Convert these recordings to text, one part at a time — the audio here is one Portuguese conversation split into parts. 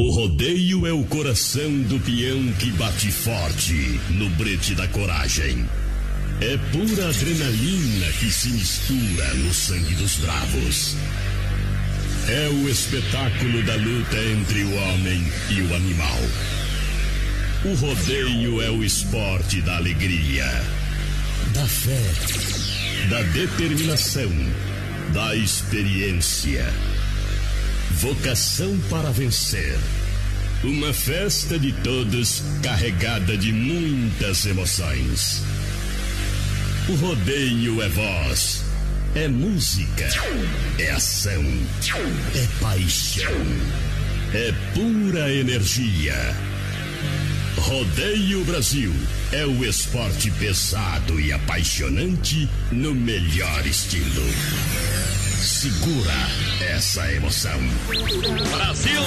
O rodeio é o coração do peão que bate forte no brete da coragem. É pura adrenalina que se mistura no sangue dos bravos. É o espetáculo da luta entre o homem e o animal. O rodeio é o esporte da alegria, da fé, da determinação, da experiência. Vocação para vencer. Uma festa de todos carregada de muitas emoções. O rodeio é voz, é música, é ação, é paixão, é pura energia. Rodeio Brasil é o esporte pesado e apaixonante no melhor estilo. Segura essa emoção. Brasil!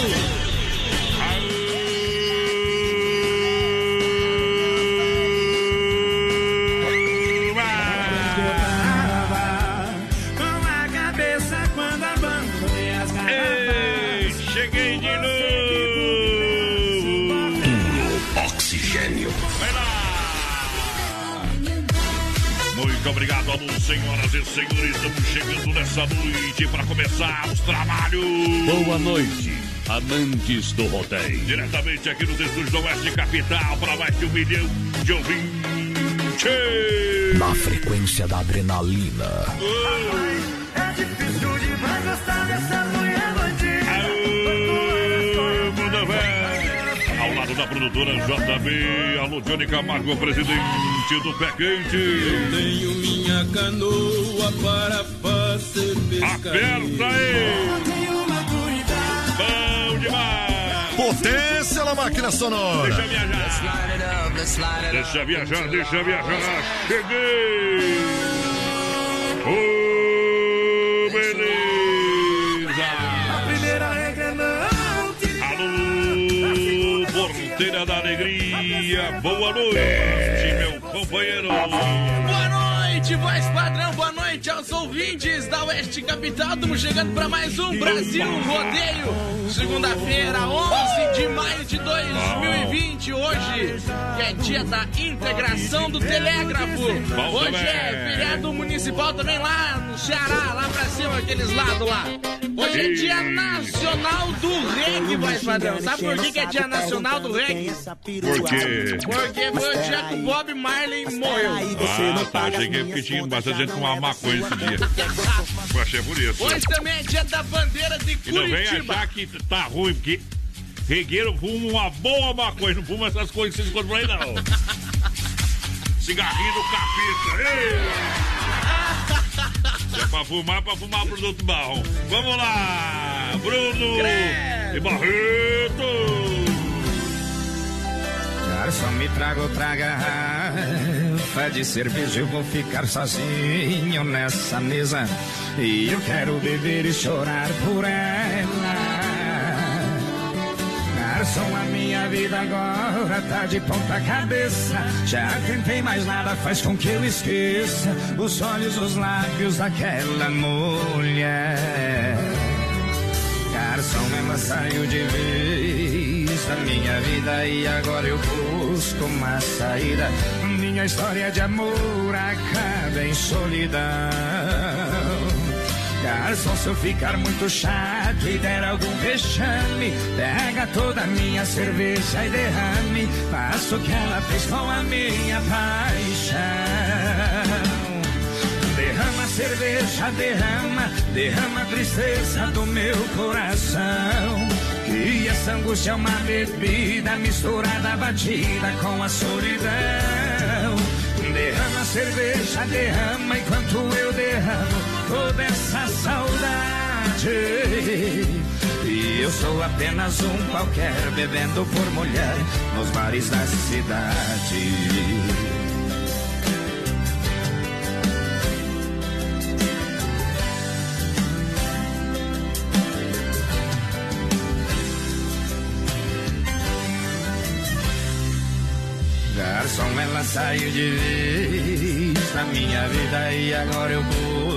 Obrigado, alô, senhoras e senhores. Estamos chegando nessa noite para começar os trabalhos. Boa noite, amantes do rodeio. Diretamente aqui nos estúdios do Oeste Capital para mais de um milhão de ouvintes. Na frequência da adrenalina. É da produtora JB, alô Johnny Camargo, presidente do Pé Quente. Tenho minha canoa para fazer Aperta aí! Bom demais! Potência na máquina sonora. Deixa viajar! Deixa viajar, deixa viajar! Cheguei! Ô, boa noite, meu companheiro! Boa noite, voz padrão, boa noite aos ouvintes da Oeste Capital. Estamos chegando para mais um Brasil Rodeio. Segunda-feira, 11 de maio de 2020. Hoje, que é dia da integração do telégrafo. Hoje é feriado municipal também lá no Ceará, lá pra cima, aqueles lados lá. Hoje é dia nacional do reggae, voz padrão. Sabe por que, que é dia nacional do reggae? Por quê? Porque foi o dia que o Bob Marley morreu. Ah, tá, cheguei porque tinha bastante gente com uma maconha esse dia. Eu achei por isso. Hoje também é dia da bandeira de E não vem Curitiba. achar que tá ruim, porque regueiro fuma uma boa maconha, não fuma essas coisas que vocês encontram aí, não. Cigarrinho do capeta. Ei! Se é pra fumar, pra fumar produto bom. Vamos lá, Bruno Credo. e Barreto. Garçom, me traga outra garrafa de cerveja. Eu vou ficar sozinho nessa mesa. E eu quero beber e chorar por ela. Garçom, a minha vida agora tá de ponta cabeça. Já tentei, mas nada faz com que eu esqueça os olhos, os lábios daquela mulher. Garçom, ela saiu de vez da minha vida e agora eu busco uma saída. Minha história de amor acaba em solidão. Garçom, se eu ficar muito chato e der algum vexame, pega toda a minha cerveja e derrame. Faça o que ela fez com a minha paixão. Derrama cerveja, derrama, derrama a tristeza do meu coração. Que essa angústia é uma bebida misturada, batida com a solidão. Derrama cerveja, derrama enquanto eu derramo toda essa saudade. E eu sou apenas um qualquer bebendo por mulher nos bares da cidade. Garçom, ela saiu de vez da minha vida e agora eu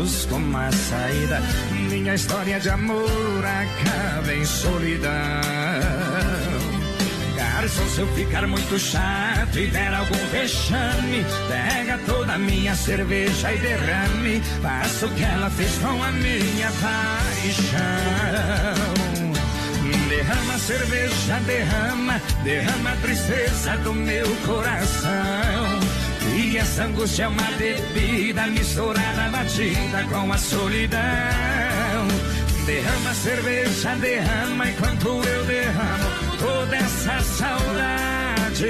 busco uma saída. Minha história de amor acaba em solidão. Garçom, se eu ficar muito chato e der algum vexame, pega toda a minha cerveja e derrame. Faça o que ela fez com a minha paixão. Derrama cerveja, derrama, derrama a tristeza do meu coração. E essa angústia é uma bebida misturada, batida com a solidão. Derrama cerveja, derrama enquanto eu derramo toda essa saudade.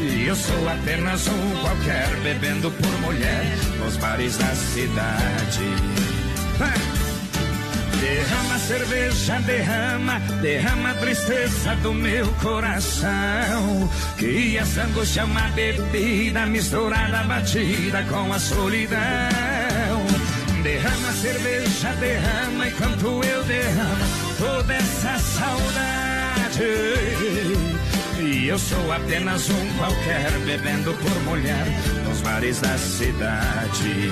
E eu sou apenas um qualquer bebendo por mulher nos bares da cidade. Derrama cerveja, derrama, derrama a tristeza do meu coração. Que essa angústia é uma bebida misturada, batida com a solidão. Derrama cerveja, derrama enquanto eu derramo toda essa saudade. E eu sou apenas um qualquer bebendo por mulher nos bares da cidade.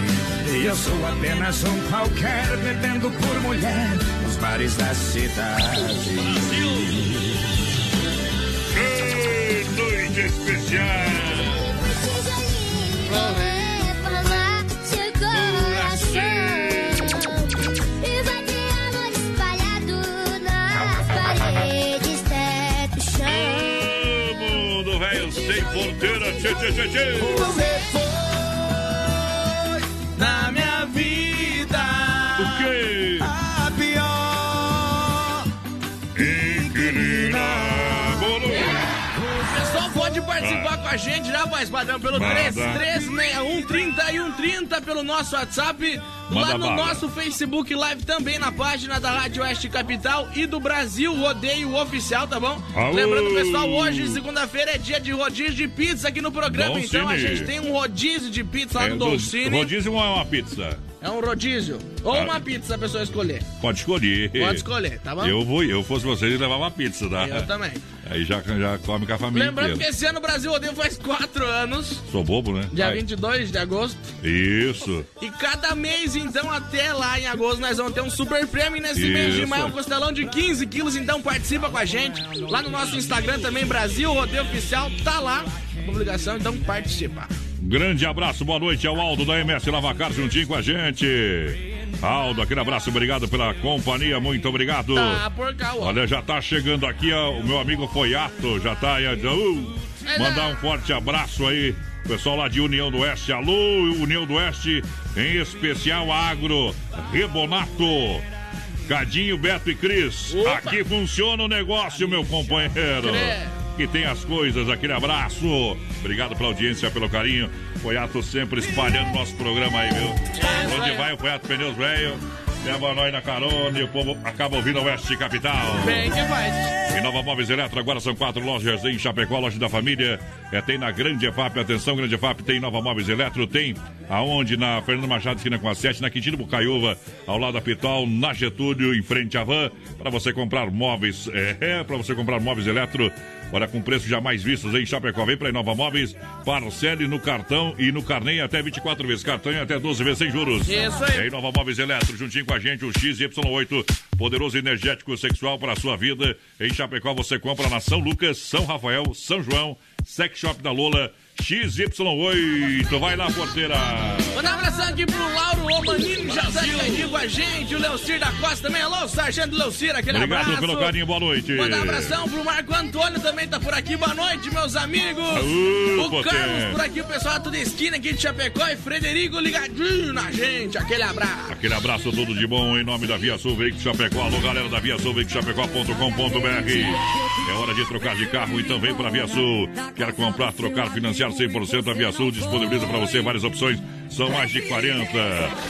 E eu sou apenas um qualquer bebendo por mulher nos bares da cidade. Que noite especial! Sem porteira, tchê, tchê, tchê, tchê. Você foi na minha pode participar com a gente, já, voz padrão, pelo Manda. 3361 30 e 130 pelo nosso WhatsApp, lá Manda no bala. nosso Facebook Live, também na página da Rádio Oeste Capital e do Brasil Rodeio Oficial, tá bom? Aô! Lembrando, pessoal, hoje, segunda-feira, é dia de rodízio de pizza aqui no programa, então a gente tem um rodízio de pizza lá É, no do- Dolcine. Rodízio ou é uma pizza? É um rodízio. Ou Ah. uma pizza a pessoa escolher. Pode escolher. Pode escolher, tá bom? Eu vou, eu fosse vocês, levar uma pizza, tá? Eu também. Aí já, já come com a família Lembrando que inteira. esse ano o Brasil Rodeio faz quatro anos, Sou bobo, né? dia Vai. 22 de agosto. Isso. E cada mês, então, até lá em agosto, nós vamos ter um super prêmio. Nesse mês de Isso. maio, um costelão de 15 quilos. Então, participa com a gente. Lá no nosso Instagram também, Brasil Rodeio Oficial. Tá lá a publicação, então participa. Grande abraço, boa noite ao Aldo da MS Lavacar juntinho com a gente. Aldo, aquele abraço, obrigado pela companhia, muito obrigado. Tá por cá. Olha, já tá chegando aqui ó, o meu amigo Foiato, já tá aí. Uh, mandar um forte abraço aí, pessoal lá de União do Oeste. Alô, União do Oeste, em especial Agro, Rebonato. Cadinho, Beto e Cris. Opa. Aqui funciona o negócio, meu companheiro. Que tem as coisas, aquele abraço. Obrigado pela audiência, pelo carinho. Foiato sempre espalhando nosso programa aí, viu? Onde vai o Foiato Pneus Velho? Leva nós na carona e o povo acaba ouvindo a Oeste Capital. Bem que faz. Em Nova Móveis Eletro, agora são quatro lojas em Chapecó, loja da família. É, tem na Grande EFAP, atenção, Grande EFAP, tem Nova Móveis Eletro, tem aonde? Na Fernando Machado, esquina com a 7, na Quintino Bucaiúva, ao lado da Pitol, na Getúlio, em frente à van, para você comprar móveis, é, é para você comprar móveis eletro. Olha, com preços jamais vistos em Chapecó. Vem para Nova Móveis, parcele no cartão e no carnê até 24 vezes. Cartão e até 12 vezes sem juros. Isso aí. É em Nova Móveis Eletro, juntinho com a gente, o XY8, poderoso energético sexual para a sua vida. Em Chapecó você compra na São Lucas, São Rafael, São João, Sex Shop da Lola, XY8. Vai lá, porteira. Mandar um abração aqui pro Lauro Romanini, já tá ligadinho com a gente. O Leocir da Costa também. Alô, Sargento Leocir, aquele Obrigado abraço. pelo carinho, boa noite. Mandar um abração pro Marco Antônio também tá por aqui. Boa noite, meus amigos. O. Carlos por aqui, o pessoal tudo esquina aqui de Chapecó e Frederico ligadinho na gente. Aquele abraço. Aquele abraço todo de bom em nome da Via Sul Veículos Chapecó. Alô, galera da Via Sul Veículos Chapecó.com.br. É hora de trocar de carro, então vem para a Via Sul. Quer comprar, trocar, financiar 100%? A Via Sul disponibiliza para você várias opções São mais de 40.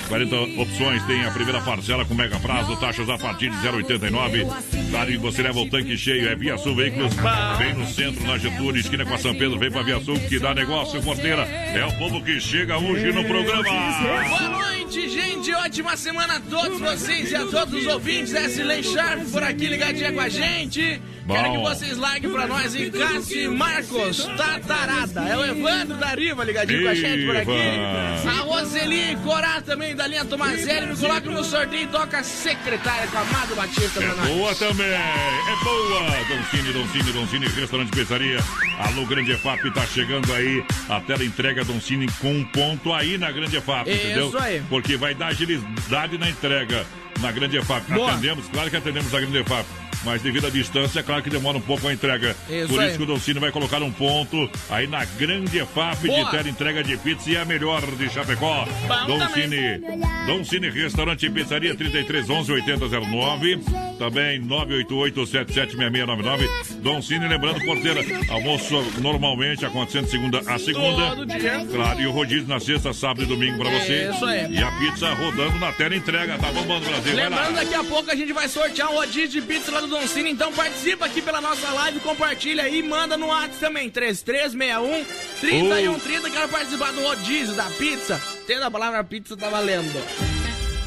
40 opções. Tem a primeira parcela com mega prazo, taxas a partir de 0,89. Claro, e você leva o tanque cheio. É Via Sul Veículos. Vem no centro, na Getúlio, esquina com a São Pedro. Vem pra Via Sul que dá negócio, porteira. É o povo que chega hoje no programa. Boa noite, gente. Ótima semana a todos vocês e a todos os ouvintes. Wesley Sharp por aqui ligadinha com a gente. Bom. Quero que vocês larguem pra nós em Cássio Marcos Tatarada. É o Evandro da Riva ligadinho com a gente por aqui. A Roseli Corá também da linha Tomazelli. Me coloca no sorteio e toca secretária com Amado Batista É boa também, é boa. Doncini, Doncini, Doncini, restaurante pizzaria. Alô, Grande EFAP, tá chegando aí. A tela entrega Doncini com um ponto aí na Grande EFAP, Isso entendeu? aí. Porque vai dar agilidade na entrega na Grande EFAP. Boa. Atendemos, claro que atendemos a Grande EFAP. Mas devido à distância, é claro que demora um pouco a entrega. Isso Por aí. isso que o Doncini vai colocar um ponto aí na Grande EFAP Boa. de tela entrega de pizza e é a melhor de Chapecó. Doncini, Doncini Restaurante e Pizzaria 33 11 8009. Também 988 776699. Doncini, lembrando, porteira, almoço normalmente acontecendo segunda a segunda. Todo dia. Claro, e o rodízio na sexta, sábado e domingo pra você. Isso aí. E a pizza rodando na tela entrega. Tá bombando, Brasil. Lembrando, daqui a pouco a gente vai sortear um rodízio de pizza lá do Cine, então participa aqui pela nossa live, compartilha aí e manda no WhatsApp também, 3361 3130, quero participar do rodízio da pizza. Tendo a palavra pizza, tá valendo.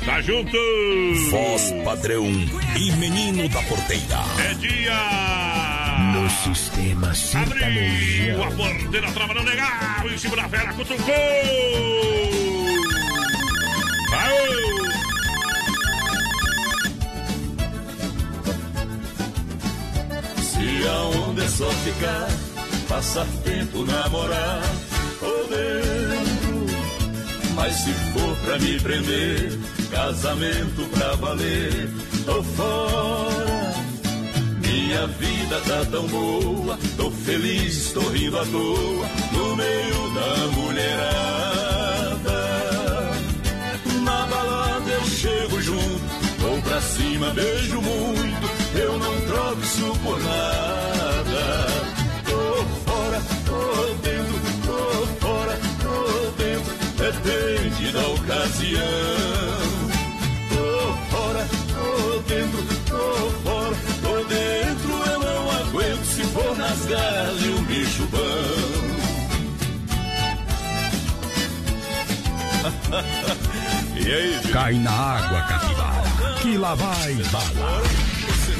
Tá junto! Voz padrão e menino da porteira. É dia! No sistema Abriu sertanejo. a porteira trabalhando legal em cima da fera, cutucou! Aô! Se a onda é só ficar, passar tempo, namorar, podendo. Mas se for pra me prender, casamento pra valer, tô fora. Minha vida tá tão boa, tô feliz, tô rindo à toa, no meio da mulherada. Na balada eu chego junto, vou pra cima, beijo muito, isso por nada. Tô fora, tô dentro, tô fora, tô dentro, depende da ocasião. Tô fora, tô dentro, tô fora, tô dentro, eu não aguento se for nas garras de um bicho bom. E aí? Cai na água, capivara, que lá vai bala.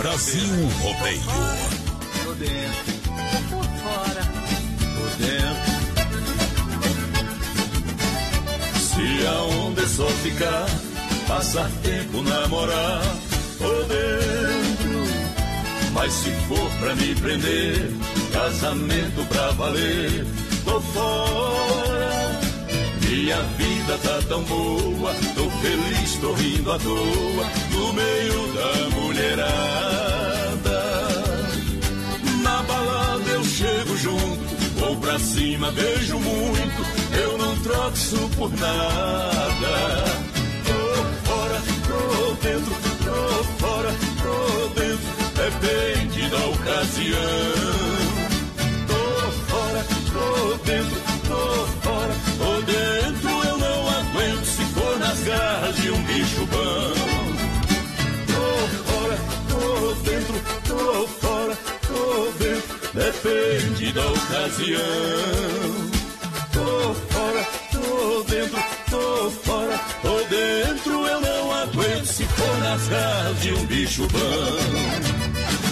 Brasil Rodeio. Tô dentro, tô fora, tô dentro. Se a onda é só ficar, passar tempo, namorar, tô dentro. Mas se for pra me prender, casamento pra valer, tô fora. Minha vida tá tão boa, tô feliz, tô rindo à toa, no meio da mulherada. Na balada eu chego junto, vou pra cima, beijo muito, eu não troco isso por nada. Tô fora, tô dentro, tô fora, tô dentro, depende da ocasião. Depende da ocasião. Tô fora, tô dentro, tô fora, tô dentro, eu não aguento se for nas garras de um bicho bom.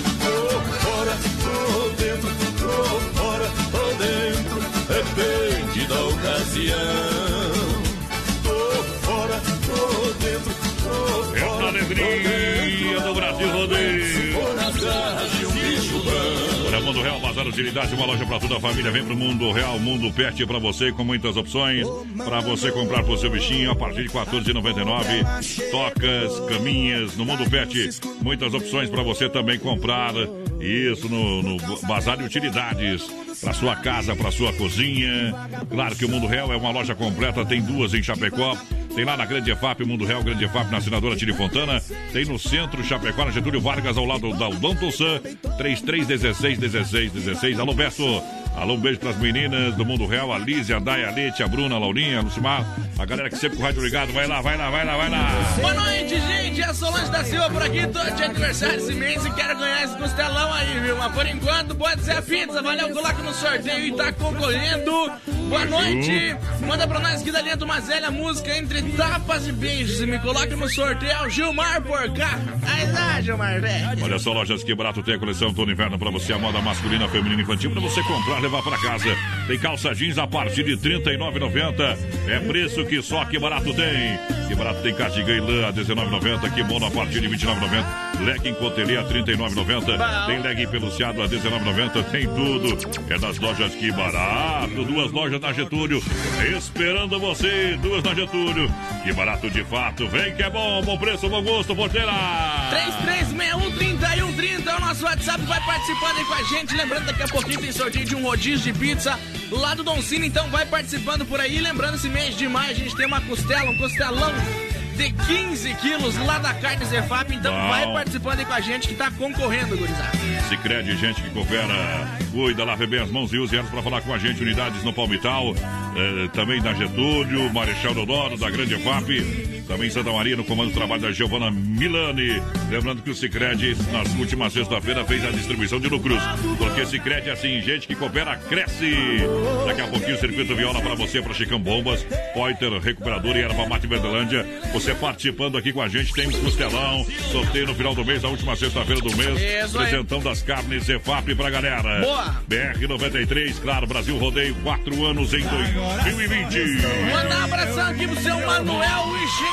Bazar Utilidade, uma loja para toda a família. Vem pro Mundo Real, Mundo Pet para você, com muitas opções. Para você comprar pro seu bichinho a partir de R$ 14,99. Tocas, caminhas, no Mundo Pet. Muitas opções para você também comprar. Isso no, no Bazar de Utilidades. Para sua casa, para sua cozinha. Claro que o Mundo Real é uma loja completa, tem duas em Chapecó. Tem lá na Grande EFAP, Mundo Real, Grande EFAP, na assinadora Tire Fontana. Tem no centro, Chapecó, na Getúlio Vargas, ao lado da Odonto San. 3316 1616. Alô, Beto. Alô, um beijo pras meninas do Mundo Real, a Lízia, a Day, a Lete, a Bruna, a Laurinha, a Lucimar, a galera que sempre com o rádio ligado. Vai lá, vai lá, vai lá, vai lá. Boa noite, gente. É a Solange da Silva por aqui. Tô de aniversário esse mês e quero ganhar esse costelão aí, viu? Mas por enquanto, pode ser a pizza. Valeu, coloca no sorteio e tá concorrendo. Boa noite. Manda pra nós aqui da linha do Mazelli a música Entre Tapas e Beijos. E me coloca no sorteio é o Gilmar Porcá. Aí dá, Gilmar, velho. Olha só, lojas que barato tem a coleção Outono Inverno pra você, a moda masculina, feminina e infantil, pra você comprar, levar pra casa. Tem calça jeans a partir de R$ 39,90. É preço que só que barato tem. Que barato tem cardigan e lã a R$ 19,90. Kimono a partir de R$ 29,90. Legging cotelê a R$ 39,90. Tem legging peluciado a R$ 19,90. Tem tudo. É das lojas que barato. Duas lojas na Getúlio. Esperando você. Duas na Getúlio. Que barato de fato. Vem que é bom. Bom preço, bom gosto, porteira. 33613130 é o nosso WhatsApp. Vai participando aí com a gente. Lembrando, daqui a pouquinho tem sorteio de um rodízio de pizza lá do Don Cine. Então vai participando por aí. Lembrando, esse mês de maio a gente tem uma costela, um costelão de 15 quilos lá da carne Zefap. Então Bom. vai participando aí com a gente que tá concorrendo, gurizada. Sicredi gente que coopera, cuida, lave bem as mãos e use elas para falar com a gente. Unidades no Palmital, eh, também na Getúlio, Marechal Deodoro, da Grande EFAP, também Santa Maria, no comando do trabalho da Giovana Milani. Lembrando que o Sicredi nas últimas sexta-feira, fez a distribuição de lucros. Porque Sicredi é assim, gente que coopera, cresce. Daqui a pouquinho, o Circuito Viola para você, para Chicão Bombas, Poiter, Recuperador e Erva Mate Verdelândia. Você participando aqui com a gente, tem costelão, sorteio no final do mês, a última sexta-feira do mês. Isso aí. Presentão das carnes Zefap pra galera. Boa. BR-93, claro, Brasil Rodeio, quatro anos em 2020. Mandar um abração aqui pro seu Manuel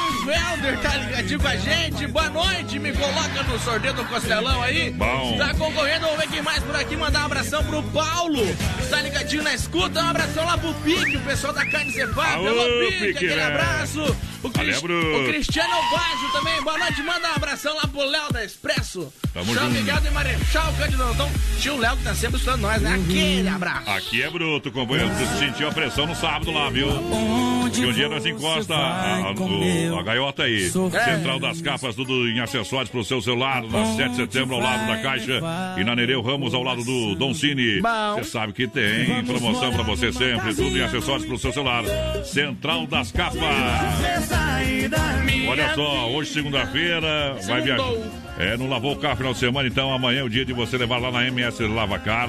Wischenfelder, tá ligadinho com a gente? Boa noite, me coloca no sorteio do Costelão aí. Bom. Tá concorrendo, vamos ver quem mais por aqui. Mandar um abração pro Paulo, tá ligadinho na escuta. Um abração lá pro Pique, o pessoal da Carne. Alô, Alô, Pique, Pique, aquele né? abraço. O, Cris- o Cristiano Baggio também, boa noite. Manda um abração lá pro Léo da Expresso. Tamo São junto. Miguel de Marechal, Cândido Antão. Tio Léo que tá sempre escutando nós, né? Aquele abraço. Aqui é bruto, companheiro. Você sentiu a pressão no sábado lá, viu? Que um dia nós encosta a, a- a gaiota aí. Central das capas, tudo em acessórios pro seu celular, na 7 de setembro, ao lado da Caixa. E na Nereu Ramos, ao lado do Dom Cine. Você sabe que tem promoção pra você sempre. Tudo em acessórios pro seu celular. Central das capas. Olha só, hoje segunda-feira, vai viajar. É, não lavou o carro final de semana, então amanhã é o dia de você levar lá na MS Lavacar.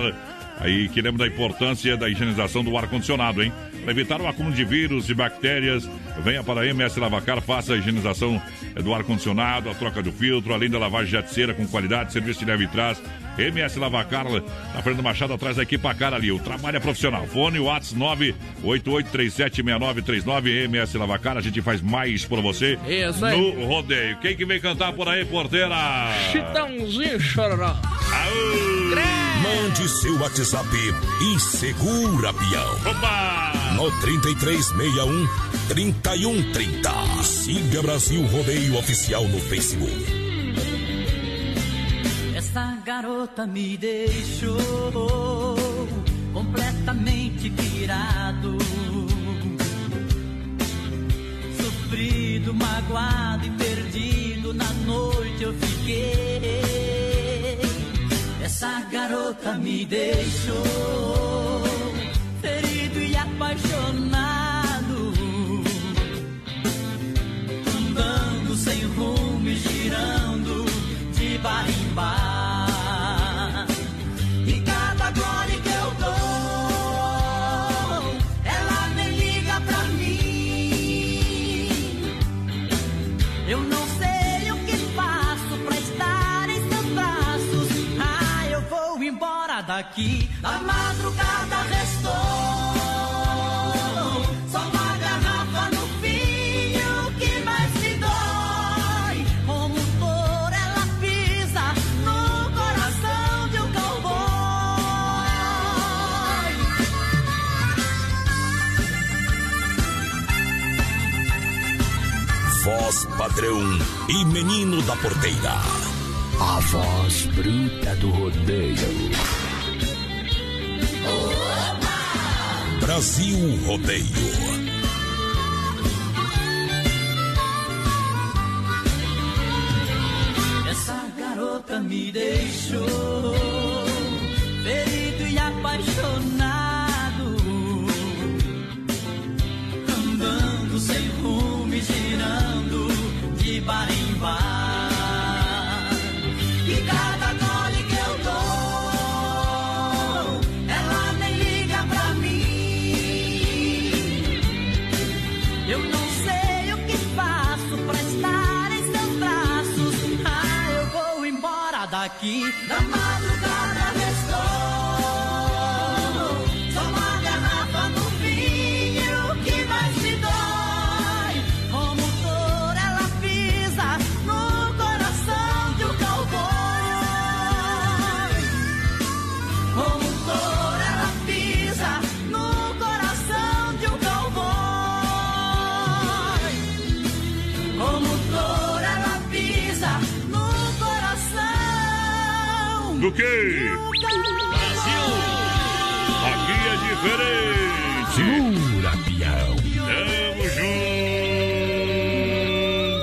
Aí que lembra da importância da higienização do ar-condicionado, hein? Para evitar o acúmulo de vírus e bactérias, venha para a MS Lavacar, faça a higienização eh, do ar-condicionado, a troca do filtro, além da lavagem de cera com qualidade, serviço de leve e trás. MS Lavacar, na Fernanda Machado, atrás da equipa cara ali. O trabalho é profissional. Fone WhatsApp 988376939. MS Lavacar, a gente faz mais por você Isso aí. no rodeio. Quem que vem cantar por aí, porteira? Chitãozinho chororó. Mande seu WhatsApp e segura, peão. Opa! No 3361 3130. Siga Brasil Rodeio Oficial no Facebook. Essa garota me deixou completamente pirado. Sofrido, magoado e perdido na noite eu fiquei. Essa garota me deixou ferido e apaixonado. Andando sem rumo e girando de bar em bar. A madrugada restou. Só uma garrafa no fim. e O que mais me dói? Como dor ela pisa no coração de um cowboy. Voz padrão e menino da porteira. A voz bruta do rodeio. Brasil Rodeio. Essa garota me deixou ferido e apaixonado, andando sem rumo, girando de bar madrugada Do que? Brasil! Aqui é diferente! Segura, pião! Tamo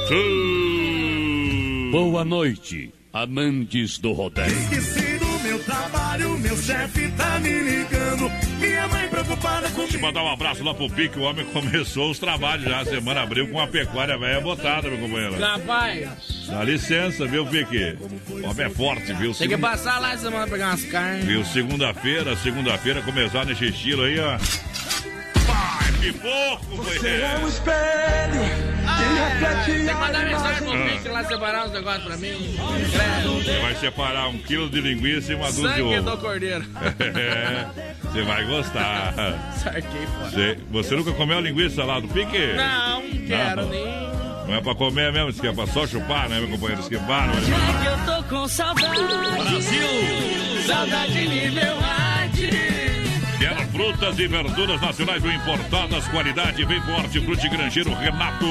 junto! Boa noite, amantes do rodeio. Esqueci do meu trabalho, meu chefe tá me ligando. Minha mãe preocupada Deixa eu mandar um abraço lá pro Pique, o homem começou os trabalhos já. A semana abriu com uma pecuária velha botada, meu companheiro. Rapaz, Dá licença, viu, Pique? O homem é forte, viu? tem que passar lá essa semana pra pegar umas carnes. Viu? Segunda-feira, segunda-feira, começar nesse estilo aí, ó. Pai, que pouco, Você é um companheiro. espelho reflete Tem que mandar a mensagem pro Ah. Pique lá separar uns negócios pra mim. Você vai separar um quilo de linguiça e uma dúzia de Sangue ovo. do cordeiro. É, Você vai gostar. Sarquei fora. Você, você nunca comeu linguiça lá do Pique? Não, não quero Não. nem. Não é pra comer mesmo, isso que é pra só chupar, né, meu companheiro? Isso que é bárbaro. Que eu tô com saudade. Brasil! Saudade nível hard. Quer frutas e verduras nacionais ou importadas, qualidade bem forte, frute grangeiro Renato.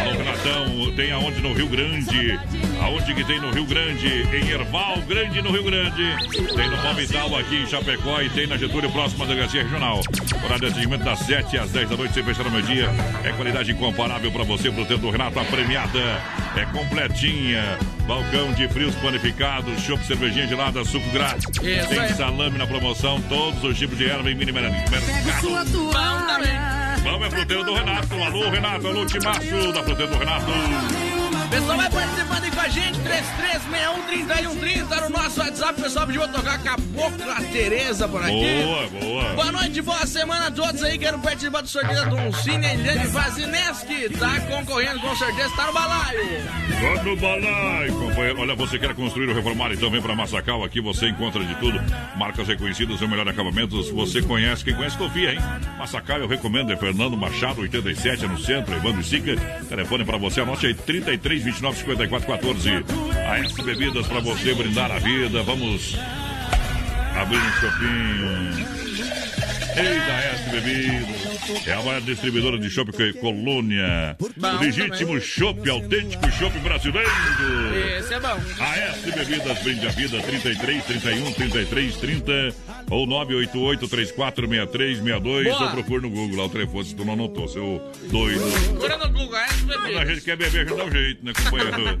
Alô, Renatão, tem aonde no Rio Grande? Aonde que tem no Rio Grande? Em Erval Grande, no Rio Grande. Tem no Palmital aqui em Chapecó e tem na Getúlio, próxima da Regional. Horário de atendimento das 7 às 10 da noite, sem fechar no meio-dia. É qualidade incomparável para você, pro tempo do Renato, a premiada. É completinha. Balcão de frios panificados, chopp, cervejinha gelada, suco grátis. Isso tem aí. salame na promoção, todos os tipos de erva em mini mercado. Bom também. Vamos é fruteiro do Renato. Alô, Renato. Alô, Timaço da fruteira do Renato. Pessoal, vai participando aí com a gente, 33613130 no nosso WhatsApp. Pessoal pediu pra tocar Cabocla Tereza por aqui. Boa, boa. Boa noite, boa semana a todos aí. Quero participar do sorteio do um Cine Eliane Vazineski. Tá concorrendo com certeza, tá no balaio. Vai no balaio, companheiro. Olha, você quer construir ou reformar, então vem pra Massacal. Aqui você encontra de tudo. Marcas reconhecidas, o melhor acabamentos. Você conhece, quem conhece, confia, hein? Massacal, eu recomendo, é Fernando Machado, 87, é no centro, Evandro Sica. Telefone pra você, anote aí, 33 29 54 14. A S Bebidas pra você brindar a vida. Vamos abrir um chopinho. Eita, S Bebidas. É a maior distribuidora de chopp que é Colônia. Bom O legítimo chopp, autêntico chopp brasileiro. Esse é bom. AS Bebidas Brinde a Vida 33 31 33 30 ou 988 34 63 62 Boa. ou procure no Google lá o telefone se tu não anotou, seu doido. Agora no Google, é Quando a gente quer beber, a gente dá um jeito, né, companheiro?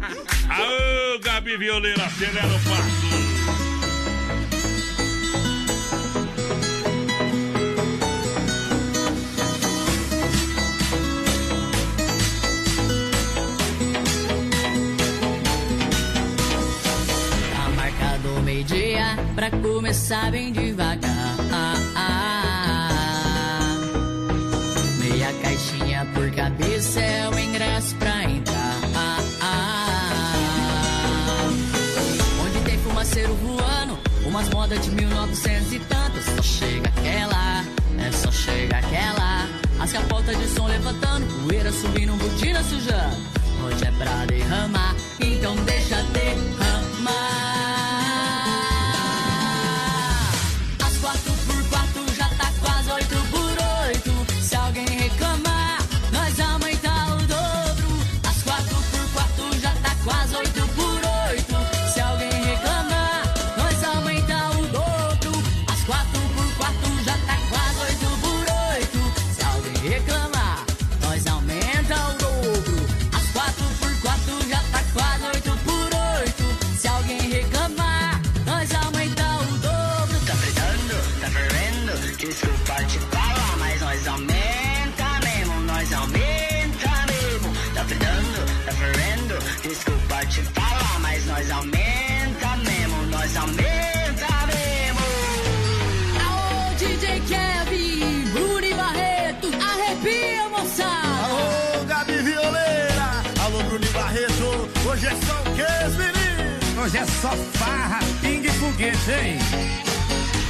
Aô, Gabi Violeira, acelera o passo. Meio-dia pra começar bem devagar. Meia caixinha por cabeça é o ingresso pra entrar. Onde tem fumaceiro voando, umas modas de 1900 e tantos. Só chega aquela, é só chega aquela. As capotas de som levantando, poeira subindo, botina sujando. Hoje é pra derramar, então deixa derramar. Hoje é só farra, pingue foguete, hein?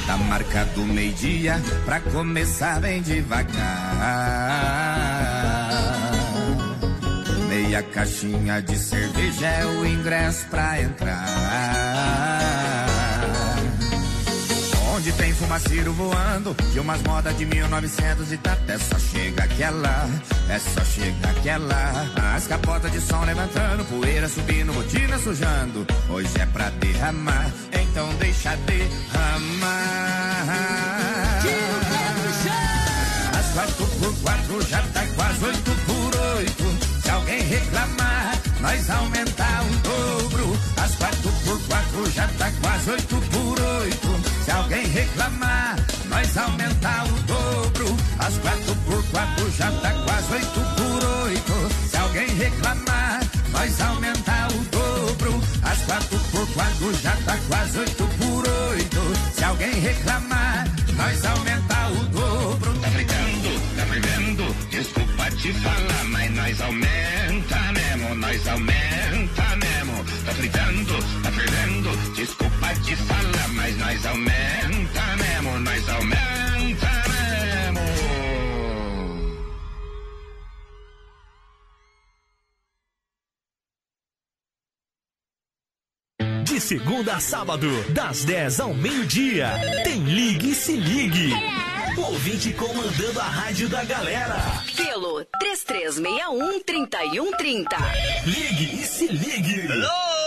Tá marcado meio-dia pra começar bem devagar. Meia caixinha de cerveja é o ingresso pra entrar. Onde tem fumaceiro voando e umas modas de 1900 e tanto. É só chega aquela, é só chega aquela. As capotas de som levantando, poeira subindo, botina sujando. Hoje é pra derramar, então deixa derramar. As quatro por quatro já tá quase oito por oito. Se alguém reclamar, nós aumentar o dobro. As quatro por quatro já tá quase oito por oito. Se alguém reclamar, nós aumentar o dobro. As quatro por quatro já tá quase oito por oito. Se alguém reclamar, nós aumentar o dobro. As quatro por quatro já tá quase oito por oito. Se alguém reclamar, nós aumentar o dobro. Tá brigando, tá brigando, desculpa te falar, mas nós aumenta mesmo, nós aumenta Tá gritando, tá perdendo, desculpa te falar, mas nós aumenta mesmo, nós aumenta mesmo. De segunda a sábado, das 10 ao meio-dia, tem Ligue e Se Ligue. Ouvinte comandando a rádio da galera. Pelo 3361-3130. Ligue e Se Ligue. Hello?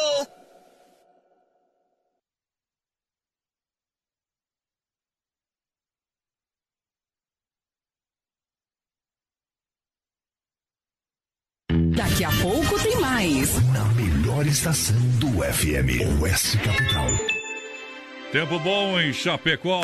Daqui a pouco tem mais. Na melhor estação do FM, Oeste Capital. Tempo bom em Chapecó.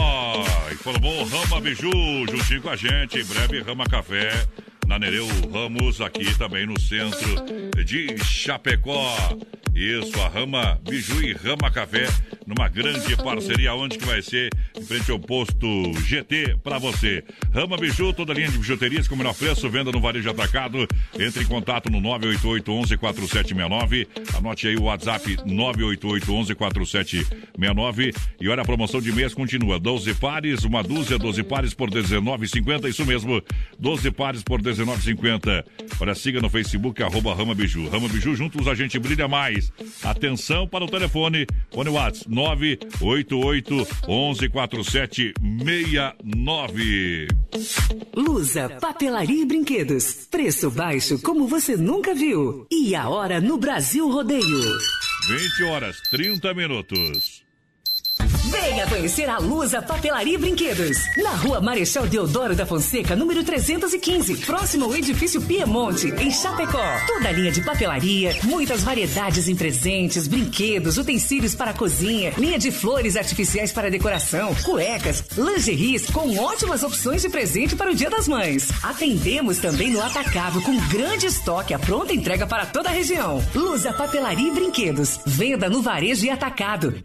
Informou Rama Biju, juntinho com a gente. Em breve, Rama Café. Na Nereu Ramos, aqui também no centro de Chapecó. Isso, a Rama Biju e Rama Café, numa grande parceria, onde que vai ser? Em frente ao posto GT para você. Rama Biju, toda linha de bijuterias com menor preço, venda no varejo atacado. Entre em contato no 988 11 4769. Anote aí o WhatsApp 988 11 4769. E olha, a promoção de mês continua. 12 pares, uma dúzia, 12 pares por 19,50. Isso mesmo, 12 pares por 19,50. Olha, siga no Facebook, arroba Rama Biju. Rama Biju, juntos a gente brilha mais. Atenção para o telefone. Fone WhatsApp 988 11 4769. Lusa, papelaria e brinquedos. Preço baixo como você nunca viu. E a hora no Brasil Rodeio. 20 horas, 30 minutos. Venha conhecer a Lusa Papelaria e Brinquedos. Na rua Marechal Deodoro da Fonseca, número 315, próximo ao edifício Piemonte, em Chapecó. Toda a linha de papelaria, muitas variedades em presentes, brinquedos, utensílios para cozinha, linha de flores artificiais para decoração, cuecas, lingeries com ótimas opções de presente para o Dia das Mães. Atendemos também no atacado com grande estoque, a pronta entrega para toda a região. Lusa Papelaria e Brinquedos. Venda no varejo e atacado.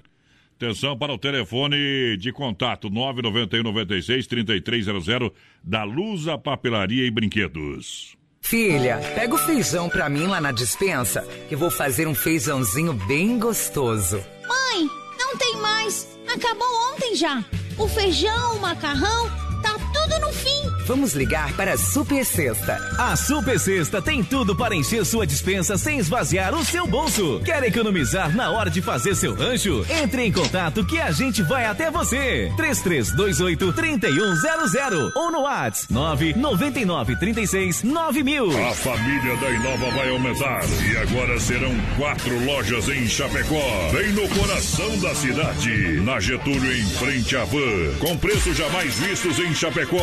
Atenção para o telefone de contato 991 96 3300 da Lusa Papelaria e Brinquedos. Filha, pega o feijão pra mim lá na dispensa, que vou fazer um feijãozinho bem gostoso. Mãe, não tem mais. Acabou ontem já. O feijão, o macarrão, tá tudo no fim. Vamos ligar para a Super Sexta. A Super Sexta tem tudo para encher sua dispensa sem esvaziar o seu bolso. Quer economizar na hora de fazer seu rancho? Entre em contato que a gente vai até você. 3328 3100 ou no WhatsApp 999 36 9000. A família da Inova vai aumentar e agora serão quatro lojas em Chapecó, bem no coração da cidade. Na Getúlio, em frente à van, com preços jamais vistos em Chapecó.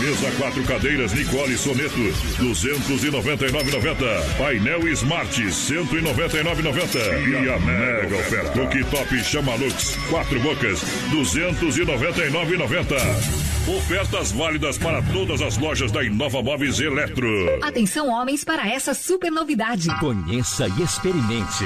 Mesa quatro cadeiras Nicole Soneto, 299,90. Painel Smart, 199,90. E a mega oferta. Cookie Top Chamalux, quatro bocas, 299,90. Ofertas válidas para todas as lojas da Inova Móveis Eletro. Atenção, homens, para essa super novidade. Conheça e experimente.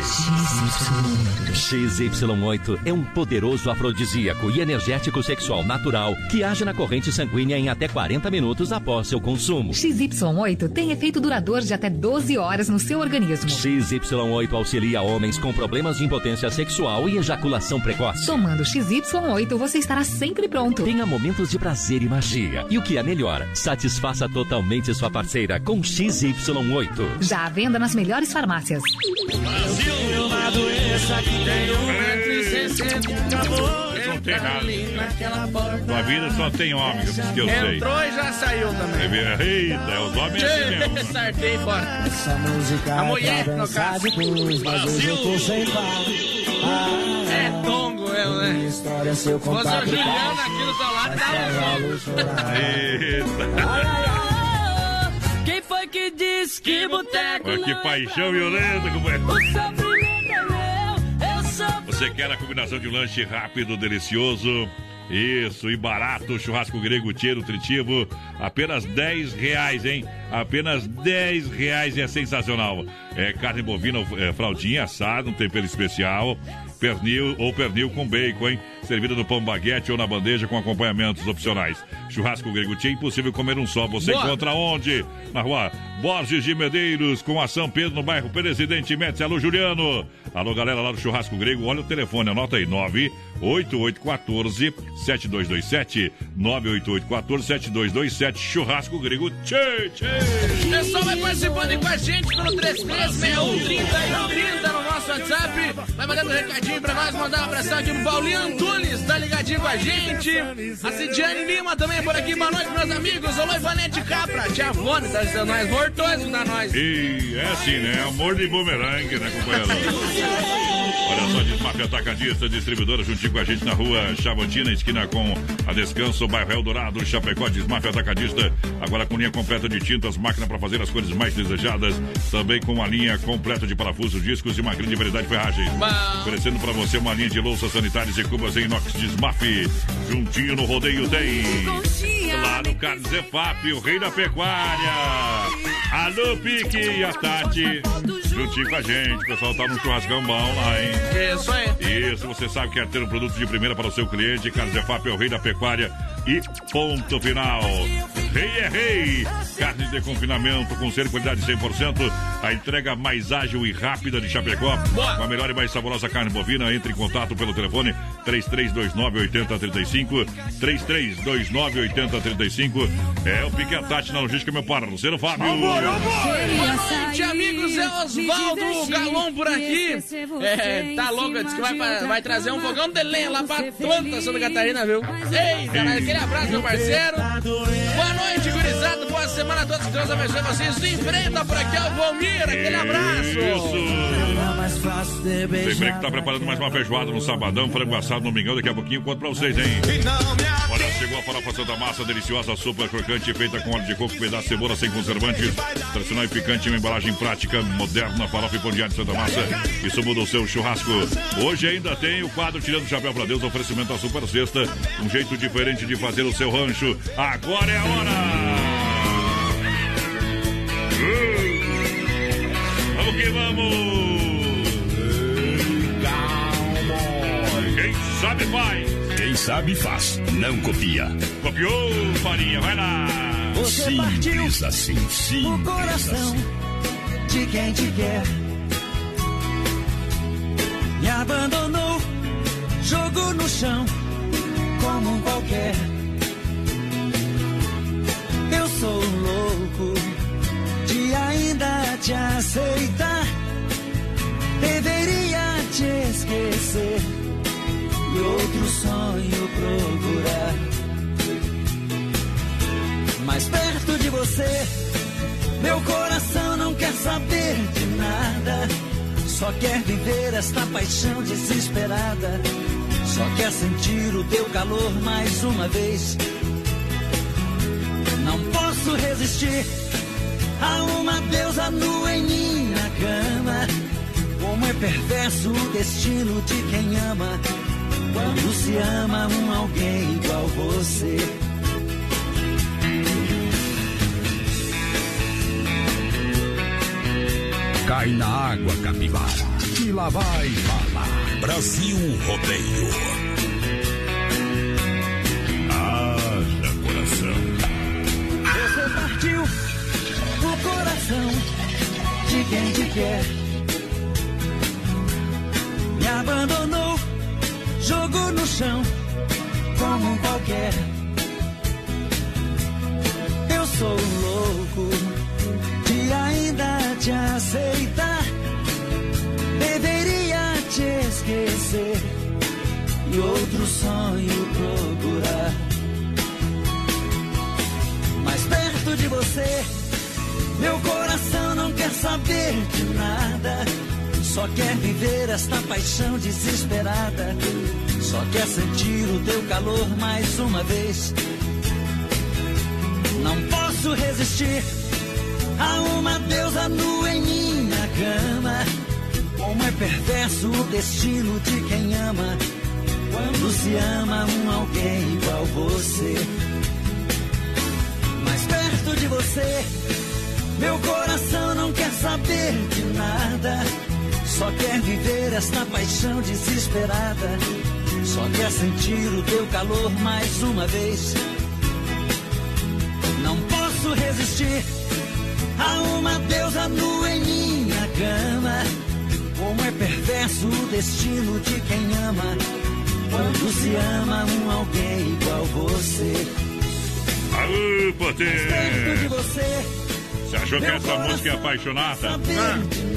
XY8 é um poderoso afrodisíaco e energético sexual natural que age na corrente sanguínea em até 40 minutos após seu consumo. XY8 tem efeito duradouro de até 12 horas no seu organismo. XY8 auxilia homens com problemas de impotência sexual e ejaculação precoce. Tomando XY8, você estará sempre pronto. Tenha momentos de prazer e magia. E o que é melhor, satisfaça totalmente sua parceira com XY8. Já à venda nas melhores farmácias. Brasil, uma doença que tem um Não tem nada. Sua vida só tem homens, que eu sei. Entrou e já saiu também. É ver- Eita, é os homens é assim Sartei fora. Essa música A mulher, é no caso. Ah, É tongo, eu, né? história se eu Se fosse o Juliano aqui do seu lado, tava Eita. Quem foi que disse que boteco que paixão violenta, como é. O sofrimento é meu, eu sofro. Você quer a combinação de um lanche rápido, delicioso? Isso, e barato, churrasco grego tchê nutritivo, apenas 10 reais, hein? Apenas 10 reais é sensacional. É carne bovina, é, fraldinha assada, um tempero especial, pernil ou pernil com bacon, hein? Servida no pão baguete ou na bandeja com acompanhamentos opcionais. Churrasco grego tchê, impossível comer um só. Você Boa. encontra onde? Na rua Borges de Medeiros, com a São Pedro, no bairro Presidente Médici. Alô, Juliano. Alô, galera lá do Churrasco Grego. Olha o telefone, anota aí: 98814 7227. 98814 7227. Churrasco Grego. Tchê, tchê. O pessoal vai participando com a gente pelo 3361 30 e 30 no nosso WhatsApp. Vai mandando um recadinho pra nós, mandar um abração aqui pro Paulinho Antunes, tá ligadinho com a gente. A Cidiane Lima também por aqui, boa noite, meus amigos. Alô, Ivanete Capra, tia Vone, tá dizendo nós, mortoso da nós. E é assim, né? Amor de bumerangue, né, companheiro? Olha só, Desmafia Atacadista, distribuidora, juntinho com a gente na rua Chavantina, esquina com a Descanso, bairro Eldorado, Chapecó, Desmafia Atacadista. Agora com linha completa de tintas, máquina para fazer as cores mais desejadas. Também com uma linha completa de parafusos, discos e uma grande variedade de ferragens. Oferecendo para você uma linha de louças sanitárias e cubas em inox Desmaf. Juntinho no rodeio tem. Lá no Carnes EFAP, o rei da pecuária. Alô, Pique e a Tati. Juntinho com a gente. O pessoal tá num churrascão bom lá, hein? Isso aí. Isso, você sabe que quer ter um produto de primeira para o seu cliente. Carnes é o rei da pecuária. E ponto final. Rei é rei. Carne de confinamento com ser qualidade 100%. A entrega mais ágil e rápida de Chapecó. Com a melhor e mais saborosa carne bovina. Entre em contato pelo telefone 3329-8035. 3329-8035. É o Pique Tati na logística, meu parceiro Fábio. Boa noite, amigos. É Osvaldo Galon por aqui. É, tá louco, disse que vai, vai trazer um fogão de lenha lá pra Atlanta, Santa Catarina, viu? Eita, mas aquele abraço, meu parceiro. Boa noite, gurizada. Boa semana a todos. Que Deus abençoe vocês. Enfrenta por aqui é o Valmir. Aquele abraço. Lembrei que tá preparando mais uma feijoada no sabadão, frango assado no domingão, daqui a pouquinho conto pra vocês, hein? Chegou a farofa Santa Massa, deliciosa, super crocante, feita com óleo de coco, pedaço de cebola sem conservantes, tradicional e picante, uma embalagem prática, moderna, farofa e pão de Santa Massa. Isso muda o seu churrasco. Hoje ainda tem o quadro Tirando o Chapéu pra Deus, oferecimento da Super Sexta, um jeito diferente de fazer o seu rancho. Agora é a hora! Vamos que vamos! Quem sabe faz. Quem sabe faz, não copia. Copiou, farinha, vai lá. Você Simples assim, o simples coração assim. de quem te quer. Me abandonou, jogou no chão como um qualquer. Eu sou louco de ainda te aceitar. Deveria te esquecer e outro sonho procurar. Mais perto de você, meu coração não quer saber de nada. Só quer viver esta paixão desesperada. Só quer sentir o teu calor mais uma vez. Não posso resistir a uma deusa nua em minha cama. Como é perverso o destino de quem ama. Quando se ama um alguém igual você. Cai na água, capivara, e lá vai falar. Brasil Rodeio. Haja coração. Você partiu o coração de quem te quer. Me abandonou jogou no chão como um qualquer. Eu sou louco de ainda te aceitar. Deveria te esquecer e outro sonho procurar. Mais perto de você, meu coração não quer saber de nada. Só quer viver esta paixão desesperada. Só quer sentir o teu calor mais uma vez. Não posso resistir a uma deusa nua em minha cama. Como é perverso o destino de quem ama. Quando se ama um alguém igual você. Mais perto de você, meu coração não quer saber de nada. Só quer viver esta paixão desesperada. Só quer sentir o teu calor mais uma vez. Não posso resistir a uma deusa nua em minha cama. Como é perverso o destino de quem ama. Quando se ama um alguém igual você. De potência! você. Você achou que essa música é apaixonada? nada.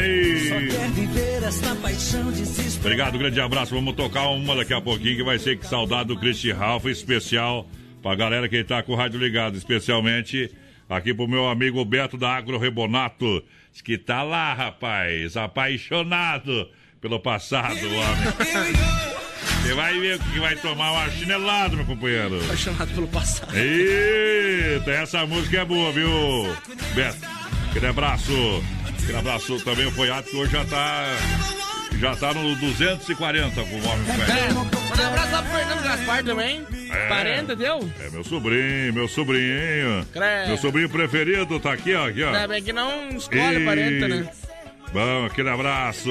Aí! Só quer viver esta paixão desesperada. Obrigado, grande abraço. Vamos tocar uma daqui a pouquinho que vai ser que saudade do Christian Ralph, especial pra galera que tá com o rádio ligado, especialmente aqui pro meu amigo Beto da Agro Rebonato, que tá lá, rapaz, apaixonado pelo passado, homem. Você vai ver o que vai tomar uma chinelada, meu companheiro. Apaixonado pelo passado. Eita, essa música é boa, viu, Beto? Aquele abraço. Aquele abraço também o Foiato, que hoje já tá. Já tá no 240 com o homem É, manda um abraço lá pro Fernando Gaspar também. É. Parente, deu? É meu sobrinho, meu sobrinho. Credo. Meu sobrinho preferido tá aqui, ó. Aqui, ó. Ainda bem que não escolhe E- parente, né? Bom, aquele abraço.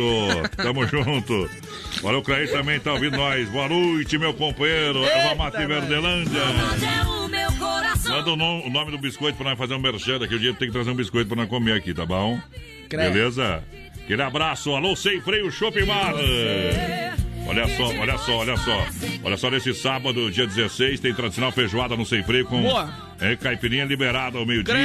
Tamo junto. Olha, o Clair também tá ouvindo nós. Boa noite, meu companheiro. Eva Mate Verdelândia. Manda o, nom- o nome do biscoito pra nós fazer um merchan. Daqui o dia tem que trazer um biscoito pra nós comer aqui, tá bom? Credo. Beleza? Aquele abraço. Alô, sem freio, Shopping Bar. Olha só, olha só, olha só. Olha só, nesse sábado, dia 16, tem tradicional feijoada no Sem Freio com Boa. é, caipirinha liberada ao meio-dia.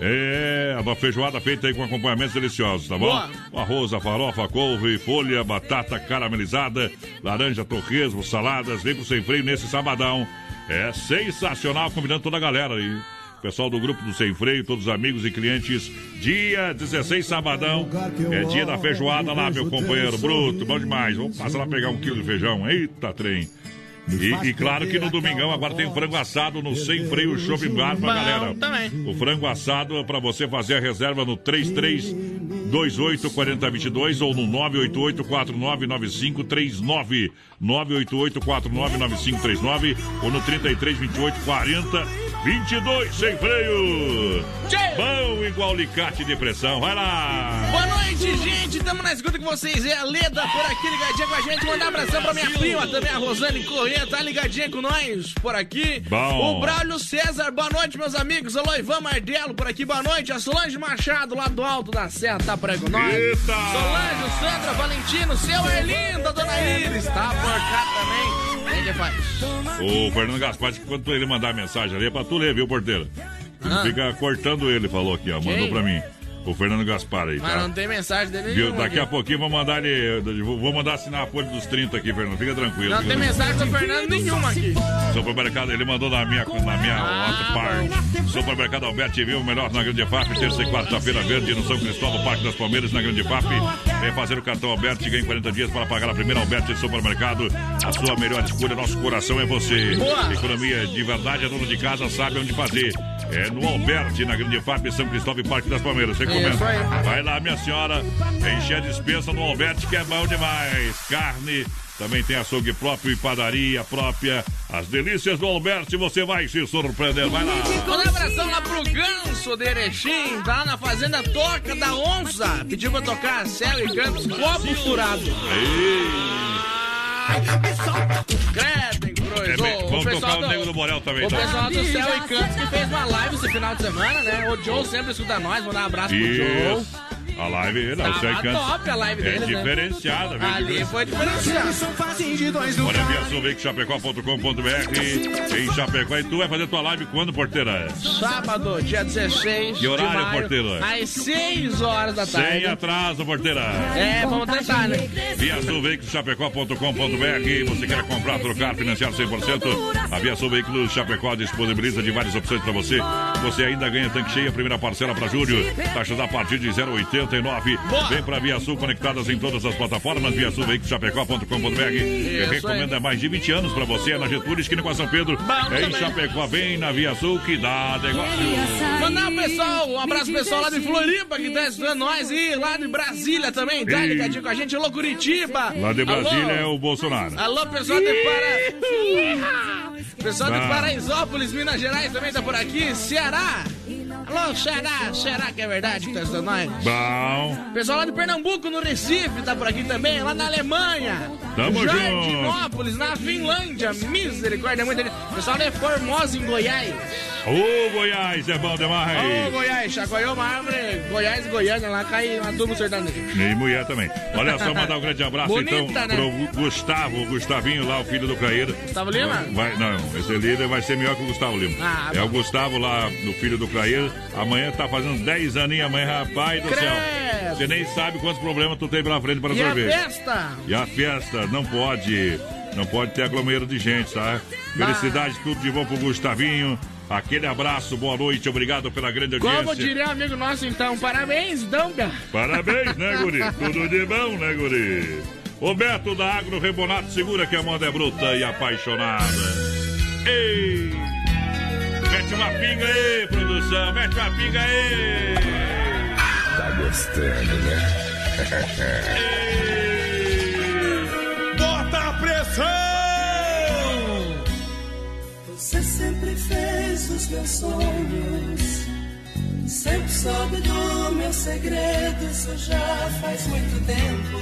É, uma feijoada feita aí com acompanhamentos deliciosos, tá bom? Boa. Arroz, a farofa, couve, folha, batata caramelizada, laranja, torresmo, saladas. Vem pro Sem Freio nesse sabadão. É sensacional, convidando toda a galera aí. Pessoal do grupo do Sem Freio, todos os amigos e clientes. Dia 16, sabadão. É dia da feijoada lá, meu companheiro. Bruto, bom demais. Vamos passar lá pegar um quilo de feijão. Eita, trem. E, e claro que no domingão agora tem frango assado no Sem Freio Shopping Bar pra galera. O frango assado é pra você fazer a reserva no 3328 4022 ou no 988 499539 988 499539 ou no 3328 40 22 sem freio. Bom igual alicate de pressão. Vai lá. Boa noite, gente. Tamo na escuta com vocês. É a Leda por aqui, ligadinha com a gente. Mandar um abração pra minha prima também, a Rosane Corrêa. Tá ligadinha com nós por aqui. Bom. O Braulio César, boa noite, meus amigos. Alô, Ivan Mardelo por aqui, boa noite. A Solange Machado, lá do alto da Serra, tá por aí com nós. Eita! Solange, Sandra, Valentino, seu Erlindo, a dona Iris, tá por cá também. Faz? O Fernando Gaspar disse que quando ele mandar mensagem ali é pra tu ler, viu, porteiro? Ah. Fica cortando ele, falou aqui, ó. Mandou Quem? pra mim. O Fernando Gaspar aí, Mas tá? não tem mensagem dele Viu? Daqui a pouquinho vou mandar ele. Vou mandar assinar a folha dos 30 aqui, Fernando. Fica tranquilo. Não tem mensagem do Fernando nenhuma aqui. Supermercado, ele mandou na minha, na minha Ah, outra parte. Supermercado Alberto viu o melhor na Grande FAP, terça e quarta-feira verde no São Cristóvão, Parque das Palmeiras, na Grande FAP. Vem fazer o cartão Alberto e ganhe 40 dias para pagar a primeira Alberto de Supermercado. A sua melhor escolha, nosso coração é você. Boa. Economia de verdade, a dona de casa sabe onde fazer. É no Alberti, na Grande FAP, São Cristóvão e Parque das Palmeiras. Isso aí. Vai lá, minha senhora. Encher a dispensa no Alberti, que é bom demais. Carne Também tem açougue próprio e padaria própria. As delícias do Alberti, você vai se surpreender. Vai lá. Manda um abração lá pro Ganso de Erechim, tá lá na Fazenda Toca da Onça. Pediu pra tocar Céu e Campos, copo furado. Credo, cruz. É vamos pessoal tocar o do- Nego do Borel também, O tá? pessoal do Céu e Cantos que fez uma live esse final de semana, né? O Joe sempre escuta nós, vou dar um abraço pro Joe. A live, não, Tava e Cantos top a live É deles, né? diferenciada, viu? Ali foi diferenciado. Olha, via sulveicochapecó.com.br em Chapecó. E tu vai fazer tua live quando, porteira? Sábado, dia 16 Que horário, de maio, porteiro? às 6 horas da tarde. Sem atraso, porteira. É, vamos tentar, né? Via Sul Veículos Chapecó.com.br. Você quer comprar, trocar, financiar 100%? A Via Sul Veículos Chapecó disponibiliza de várias opções para você. Você ainda ganha tanque cheio, a primeira parcela para julho. Taxas a partir de 0,89. Vem para Via Sul conectadas em todas as plataformas. Via Sul Veículos Chapecó.com.br. Eu recomendo há mais de 20 anos para você. É na Getúlio, esquina com a São Pedro. É em Chapecó, bem na Via Sul que dá negócio. Mandar um pessoal, um abraço pessoal lá de Floripa que tá estudando nós e lá de Brasília também, tá E- ligadinho com a gente, alô Curitiba. Lá de Brasília é Alô, o Bolsonaro. alô pessoal de Para... Pessoal de Ah. Paraisópolis, Minas Gerais também tá por aqui, Ceará. Alô, Ceará, Ceará que é verdade que tá estudando nós. Bom. Pessoal lá de Pernambuco, no Recife, tá por aqui também, lá na Alemanha. Tamo Jardinópolis, na Finlândia, misericórdia, muita gente. Pessoal de Formosa, em Goiás. Ô, Goiás, é bom demais. Ô, Goiás, chacoalhou uma árvore, Goiás Goiânia, lá caiu uma turma sertaneja. E mulher também. Olha só, mandar um grande abraço Bonita, então né? pro Gustavo, Gustavinho lá, o filho do Craíra. Gustavo Lima? Vai, não, esse líder vai ser melhor que o Gustavo Lima. Ah, é o Gustavo lá, do filho do Craíra. Amanhã tá fazendo 10 aninhos, amanhã, rapaz do céu. Credo. Você nem sabe quantos problemas tu tem pela frente para E a resolver. festa? E a festa não pode, não pode ter aglomero de gente, tá? Felicidade, tudo de bom pro Gustavinho. Aquele abraço, boa noite, obrigado pela grande audiência. Como diria um amigo nosso, então, parabéns, Damba. Parabéns, né, guri? Tudo de bom, né, guri? O Beto da Agro Rebonato segura que a moda é bruta e apaixonada. Ei! Mete uma pinga aí, produção, mete uma pinga aí! Tá gostando, né? Bota Você sempre fez os meus sonhos, sempre soube do meu segredo, isso já faz muito tempo.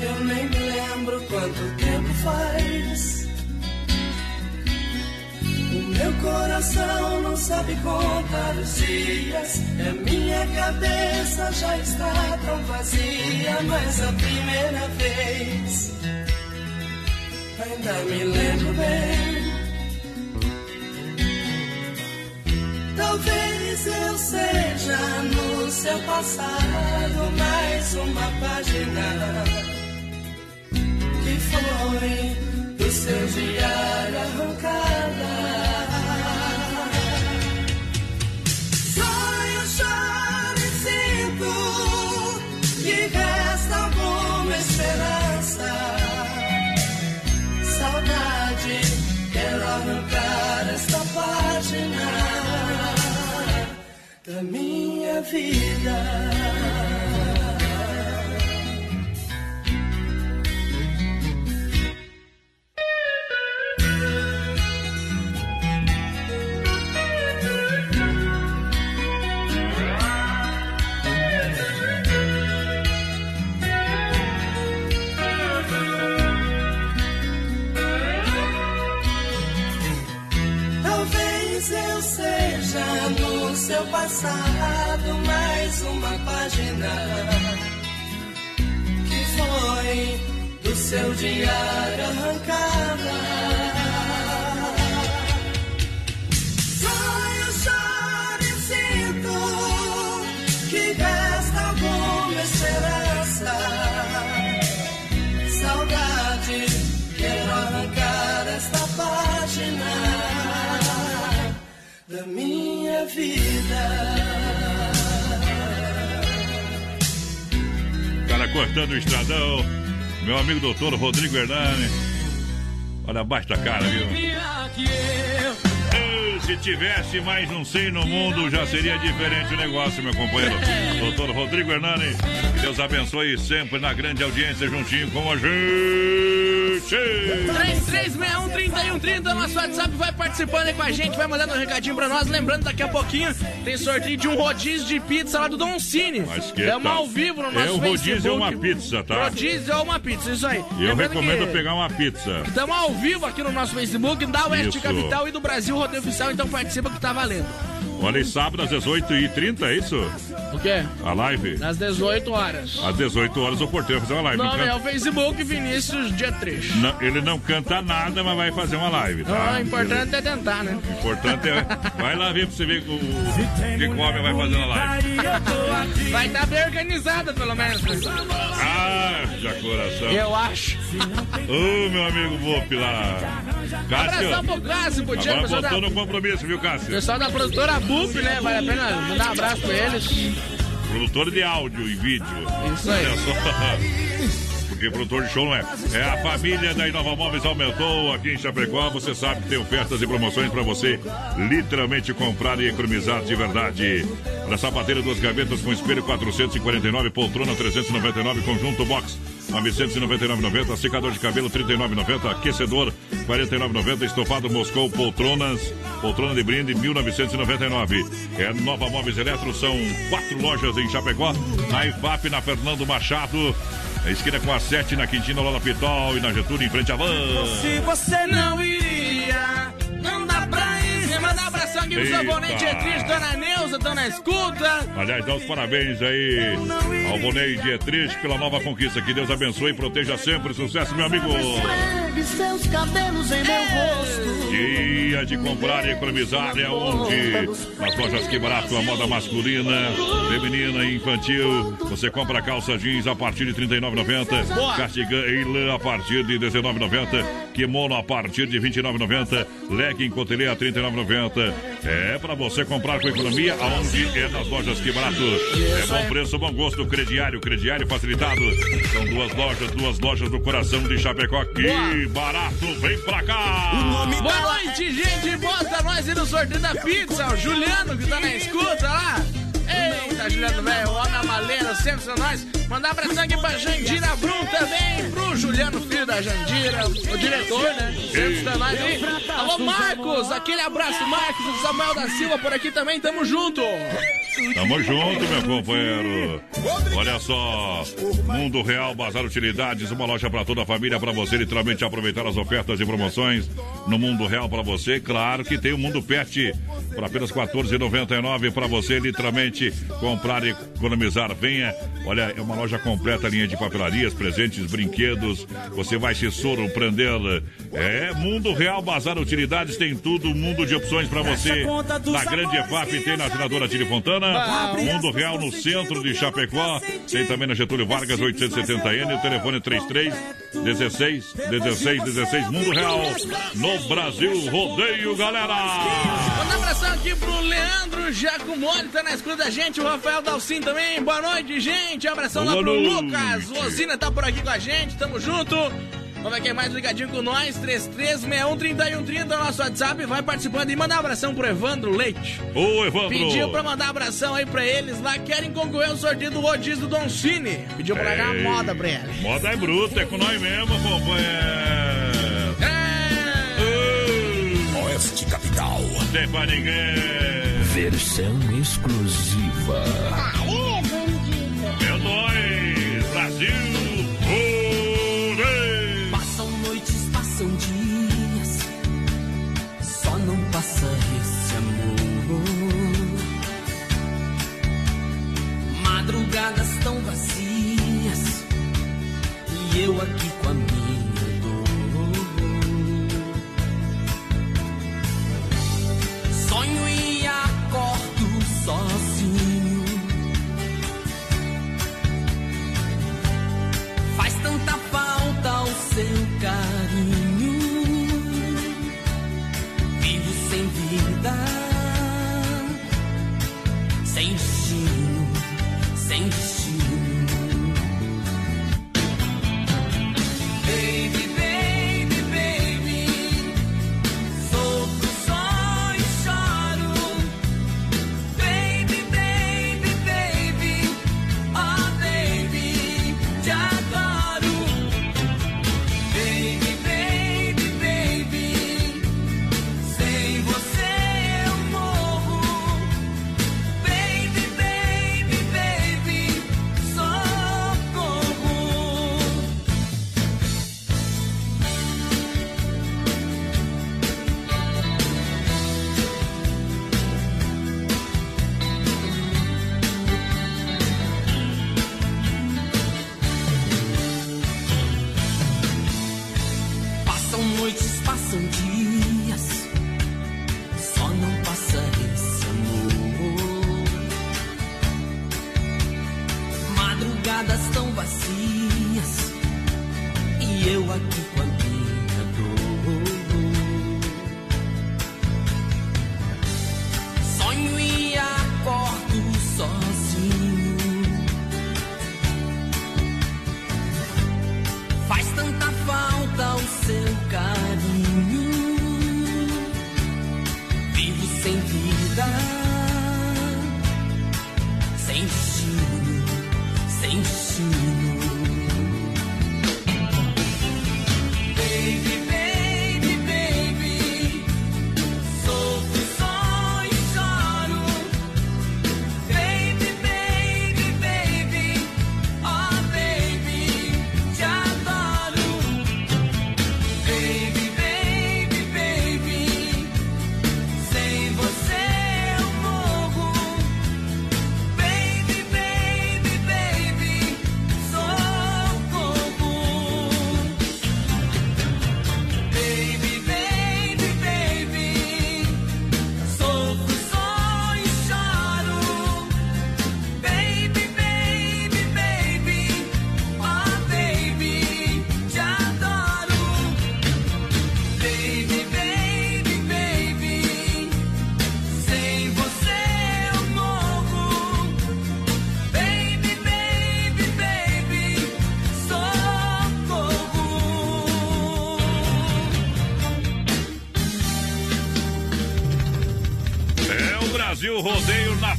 Eu nem me lembro quanto tempo faz. O meu coração não sabe contar os dias, e a minha cabeça já está tão vazia, mas a primeira vez ainda me lembro bem. Talvez eu seja no seu passado mais uma página que foi do seu diário arrancada. Da minha vida. Passado mais uma página que foi do seu diário arrancada. Minha vida. Cara cortando o estradão. Meu amigo doutor Rodrigo Hernani. Olha abaixo da cara, viu? Se tivesse mais um 100 no mundo, já seria diferente o negócio, meu companheiro. Doutor Rodrigo Hernani, que Deus abençoe sempre na grande audiência juntinho com a gente. 3361-3130, nosso WhatsApp vai participando aí com a gente, vai mandando um recadinho pra nós. Lembrando, daqui a pouquinho tem sorteio de um rodízio de pizza lá do Don Cine. Mas que é uma tal? ao vivo no nosso É um rodízio Facebook. é uma pizza, tá? Rodízio é uma pizza, isso aí. E eu Lembrando recomendo que pegar uma pizza. Estamos ao vivo aqui no nosso Facebook, da Oeste Isso. Capital e do Brasil Rodeio Oficial, então participa que tá valendo. Olha, e sábado às 18h30, é isso? O quê? A live? Às 18 horas. Às 18 horas o porteiro vai fazer uma live. Não, Não é o Facebook Vinícius dia 3. não, ele não canta nada, mas vai fazer uma live, tá? Ah, o importante é tentar, né? O importante é. Vai lá ver pra você ver o, o que o homem vai fazer na live. Vai estar bem organizada, pelo menos. Ah, já coração. Eu acho. Ô, meu amigo Vop lá. Cássio. Abração pro Cássio, pro Tiago, Agora pessoal da, botou no compromisso, viu, Cássio? pessoal da produtora BUP, né? Vale a pena mandar um abraço pra eles. Produtor de áudio e vídeo. Isso aí. Porque produtor de show não é. É a família da Inova Móveis aumentou aqui em Chapecó. Você sabe que tem ofertas e promoções para você literalmente comprar e economizar de verdade. Olha sapateira, duas gavetas com espelho 449, poltrona 399, conjunto box 999,90, secador de cabelo 39,90, aquecedor 49,90, estofado Moscou, poltronas, poltrona de brinde 1999. É Nova Móveis Eletro, são quatro lojas em Chapecó, na IFAP, na Fernando Machado, na esquina com a 7, na Quintina, lá na Pitol e na Getúlio, em frente à van. Se você não iria, Eita. abonente Etriz, Dona Neuza, Dona Escuta. Aliás, dá os parabéns aí ao Bonei Dietrich pela nova conquista. Que Deus abençoe e proteja sempre. Sucesso, meu amigo. Esfregue seus cabelos em meu rosto. Dia de comprar e economizar é onde? Nas lojas Que Barato, a moda masculina, feminina e infantil. Você compra calça jeans a partir de R$ 39,90. Cardigan e lã a partir de R$ 19,90. Kimono a partir de R$ 29,90. Legging cotelê a R$ 39,90. É para você comprar com economia, aonde é nas lojas Que Barato. É bom preço, bom gosto. Crediário, crediário facilitado. São duas lojas, duas lojas do coração de Chapecó. Que barato, vem pra cá! Boa noite, gente. Bota nós aí no sorteio da pizza. O Juliano que tá na escuta lá. Eita, Juliano, velho, o homem amaleiro, sempre são nós. Mandar abração aqui pra Jandira Brum também, pro Juliano, filho da Jandira, o diretor, né? Sempre está nós aí. Alô, Marcos, aquele abraço, Marcos, o Samuel da Silva por aqui também, tamo junto. Tamo junto, meu companheiro. Olha só, Mundo Real Bazar Utilidades, uma loja para toda a família, para você literalmente aproveitar as ofertas e promoções no Mundo Real para você. Claro que tem o Mundo Pet por apenas R$ 14,99 para você literalmente comprar e economizar. Venha, olha, é uma loja completa, linha de papelarias, presentes, brinquedos. Você vai se surpreender. É Mundo Real Bazar Utilidades, tem tudo, um mundo de opções para você. Na Grande EFAP tem na assinadora Tire Fontana. Mundo Real no centro de Chapecó. Tem também na Getúlio Vargas 870N. O telefone é 33 16 16 16. Mundo Real no Brasil. Rodeio, galera! Manda um abração aqui pro Leandro Giacomoni, tá na escuta da gente, o Rafael Dalcin também. Boa noite, gente. Um abração lá Boa pro noite. Lucas. Losina tá por aqui com a gente, tamo junto. Vamos ver quem mais ligadinho com nós, 33613130, nosso WhatsApp, vai participando e manda um abração pro Evandro Leite. Ô, Evandro! Pediu pra mandar abração aí pra eles lá, querem concorrer ao sorteio do rodízio do Don Cine. Pediu pra largar a moda pra ele. Moda é bruta, é com nós mesmo, companheiro. Oeste Capital. Não tem pra ninguém. Versão exclusiva. É nóis, e eu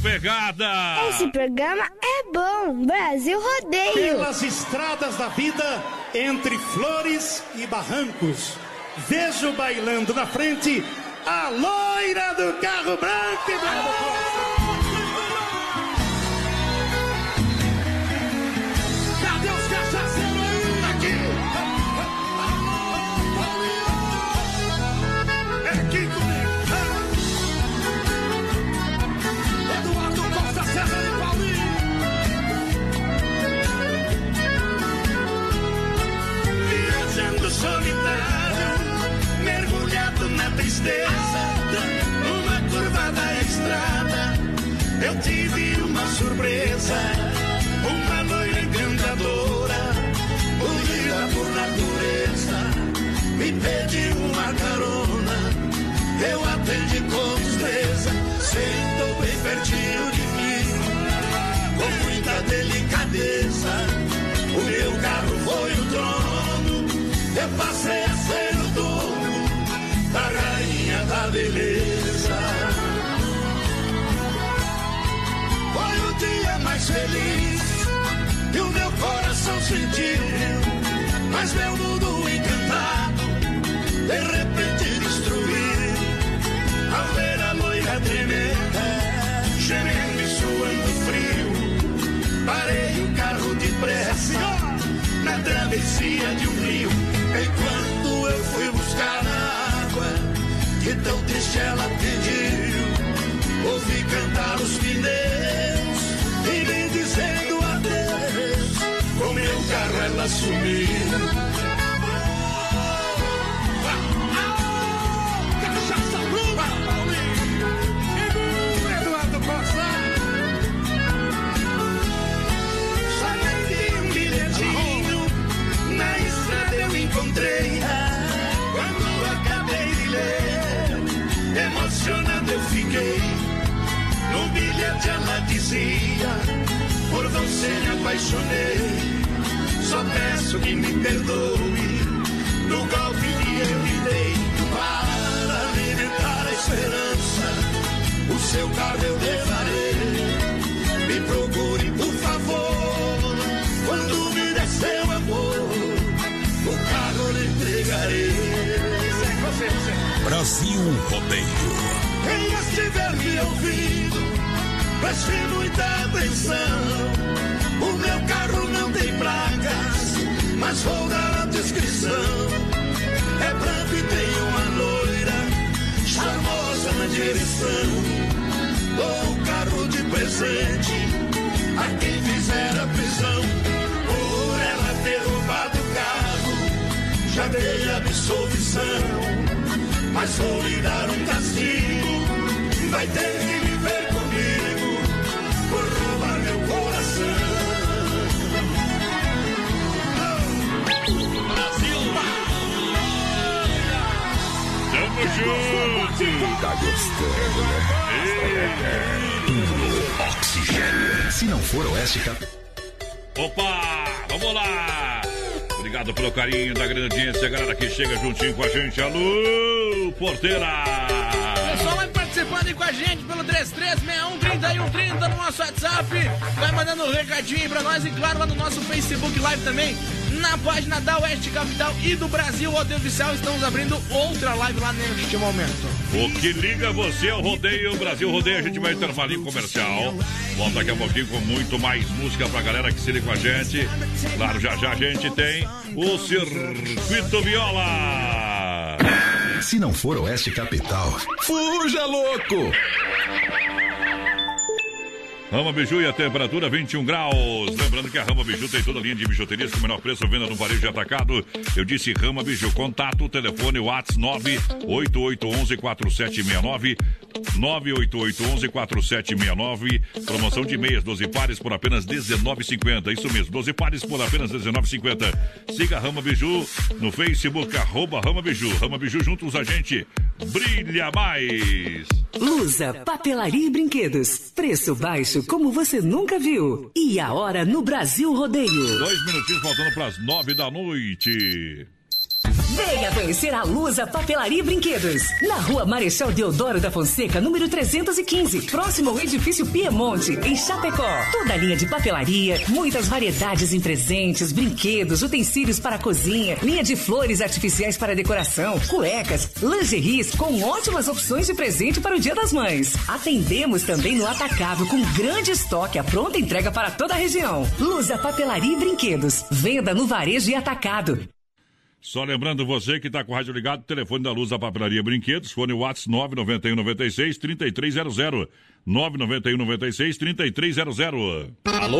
pegada. Esse programa é bom. Brasil Rodeio. Pelas estradas da vida, entre flores e barrancos, vejo bailando na frente a loira do carro branco e branco. Na tristeza, numa curva da estrada, eu tive uma surpresa, uma loira encantadora, unida por natureza, me pediu uma carona, eu atendi com destreza, sentou bem pertinho de mim, com muita delicadeza. O meu carro foi o trono, eu passei beleza. Foi o dia mais feliz que o meu coração sentiu, mas meu mundo encantado de repente destruiu. Ao ver a loira tremenda, gemendo e suando frio. Parei o carro depressa na travessia de um rio. Enquanto eu fui buscar água, que tão triste ela pediu. Ouvi cantar os pneus e me dizendo adeus. Com meu carro ela sumiu. Por você me apaixonei. Só peço que me perdoe no golpe que eu lhe dei. Para alimentar a esperança, o seu carro eu levarei. Me procure, por favor, quando me der seu amor, o carro lhe entregarei. Brasil Rodeio. Quem estiver me ouvindo, preste muita atenção. O meu carro não tem placas, mas vou dar a descrição. É branco e tem uma loira, charmosa na direção. Dou o carro de presente a quem fizer a prisão. Por ela ter roubado o carro, já dei absolvição. Mas vou lhe dar um castigo, vai ter que viver junto! Tá gostando, né? Puro oxigênio. Se não for Oeste Cap... Opa, vamos lá! Obrigado pelo carinho da grande audiência, galera que chega juntinho com a gente. Alô, porteira! Pessoal vai participando aí com a gente pelo 3361 no nosso WhatsApp. Vai mandando um recadinho aí pra nós e claro lá no nosso Facebook Live também. Na página da Oeste Capital e do Brasil Rodeio Oficial, estamos abrindo outra live lá neste momento. O que liga você ao rodeio, Brasil Rodeio, a gente vai intervalinho comercial. Volta daqui a pouquinho com muito mais música pra galera que se liga com a gente. Claro, já já a gente tem o Circuito Viola. Se não for Oeste Capital, Fuja, louco! Rama Biju e a temperatura 21 graus. Lembrando que a Rama Biju tem toda a linha de bijuterias com o menor preço, venda no varejo de atacado. Eu disse Rama Biju. Contato, telefone WhatsApp 988114769. 988114769. Promoção de meias, 12 pares por apenas R$19,50. Isso mesmo, 12 pares por apenas R$19,50. Siga Rama Biju no Facebook, arroba Rama Biju. Rama Biju juntos a gente brilha mais. Lusa, papelaria e brinquedos. Preço baixo como você nunca viu. E a hora no Brasil Rodeio. Dois minutinhos faltando para as nove da noite. Venha conhecer a Lusa Papelaria e Brinquedos. Na rua Marechal Deodoro da Fonseca, número 315, próximo ao edifício Piemonte, em Chapecó. Toda a linha de papelaria, muitas variedades em presentes, brinquedos, utensílios para cozinha, linha de flores artificiais para decoração, cuecas, lingeries com ótimas opções de presente para o Dia das Mães. Atendemos também no atacado com grande estoque, a pronta entrega para toda a região. Lusa Papelaria e Brinquedos. Venda no varejo e atacado. Só lembrando você que está com o rádio ligado, telefone da Luz da Papelaria Brinquedos, fone WhatsApp 991 96 3300. 991 96 3300. Alô,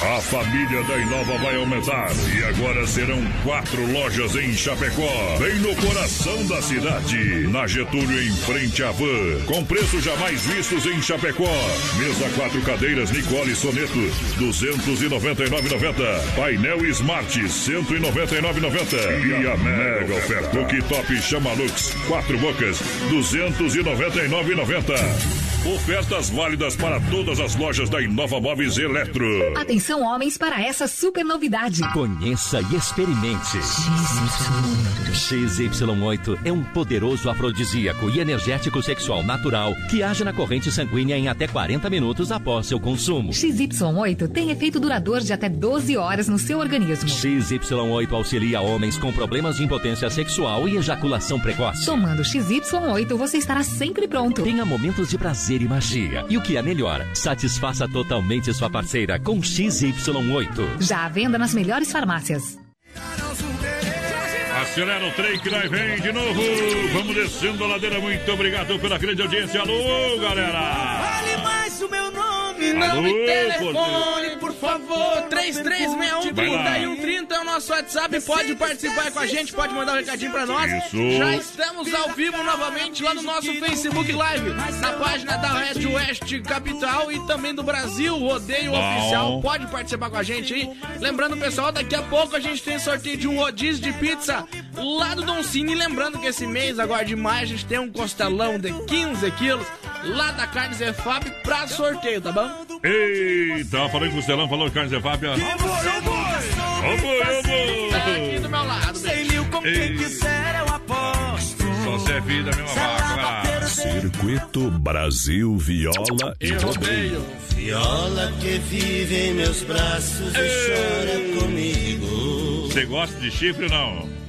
A família da Inova vai aumentar e agora serão quatro lojas em Chapecó, bem no coração da cidade, na Getúlio em frente à Van, com preços jamais vistos em Chapecó. Mesa quatro cadeiras Nicole Soneto, 299,90. Painel Smart, 199,90. E a mega oferta que top Chamalux, quatro bocas, 299,90. Ofertas válidas para todas as lojas da Inova Móveis Eletro. Atenção, homens, para essa super novidade. Conheça e experimente. XY8 é um poderoso afrodisíaco e energético sexual natural que age na corrente sanguínea em até 40 minutos após seu consumo. XY8 tem efeito duradouro de até 12 horas no seu organismo. XY8 auxilia homens com problemas de impotência sexual e ejaculação precoce. Tomando XY8, você estará sempre pronto. Tenha momentos de prazer e magia. E o que é melhor, satisfaça totalmente sua parceira com XY8. Já à venda nas melhores farmácias. Acelera o trem que nós vem de novo. Vamos descendo a ladeira. Muito obrigado pela grande audiência. Alô, galera. Fale mais o meu nome, Alô, não me telefone, por favor. 3361 Vai lá. 3130 é o nosso WhatsApp. Pode participar com a gente, pode mandar um recadinho pra nós. Isso. Já estamos ao vivo novamente lá no nosso Facebook Live, na página da Red Oeste Capital e também do Brasil Rodeio Bom. Oficial. Pode participar com a gente aí. Lembrando, pessoal, daqui a pouco a gente tem sorteio de um rodízio de pizza lá do Don Cine. E lembrando que esse mês, agora de maio, a gente tem um costelão de 15 quilos lá da Carne Zé Fábio pra sorteio, tá bom? Eita, falou em Costelão, falou Carnes e Fábia. Ô, boi, ô, boi. Tá aqui do meu lado, beijo. Ei. quiser eu aposto. Só se é filho da mesma vaca. Circuito Brasil Viola e Rodeio. Viola que vive em meus braços e chora comigo. Você gosta de chifre ou não?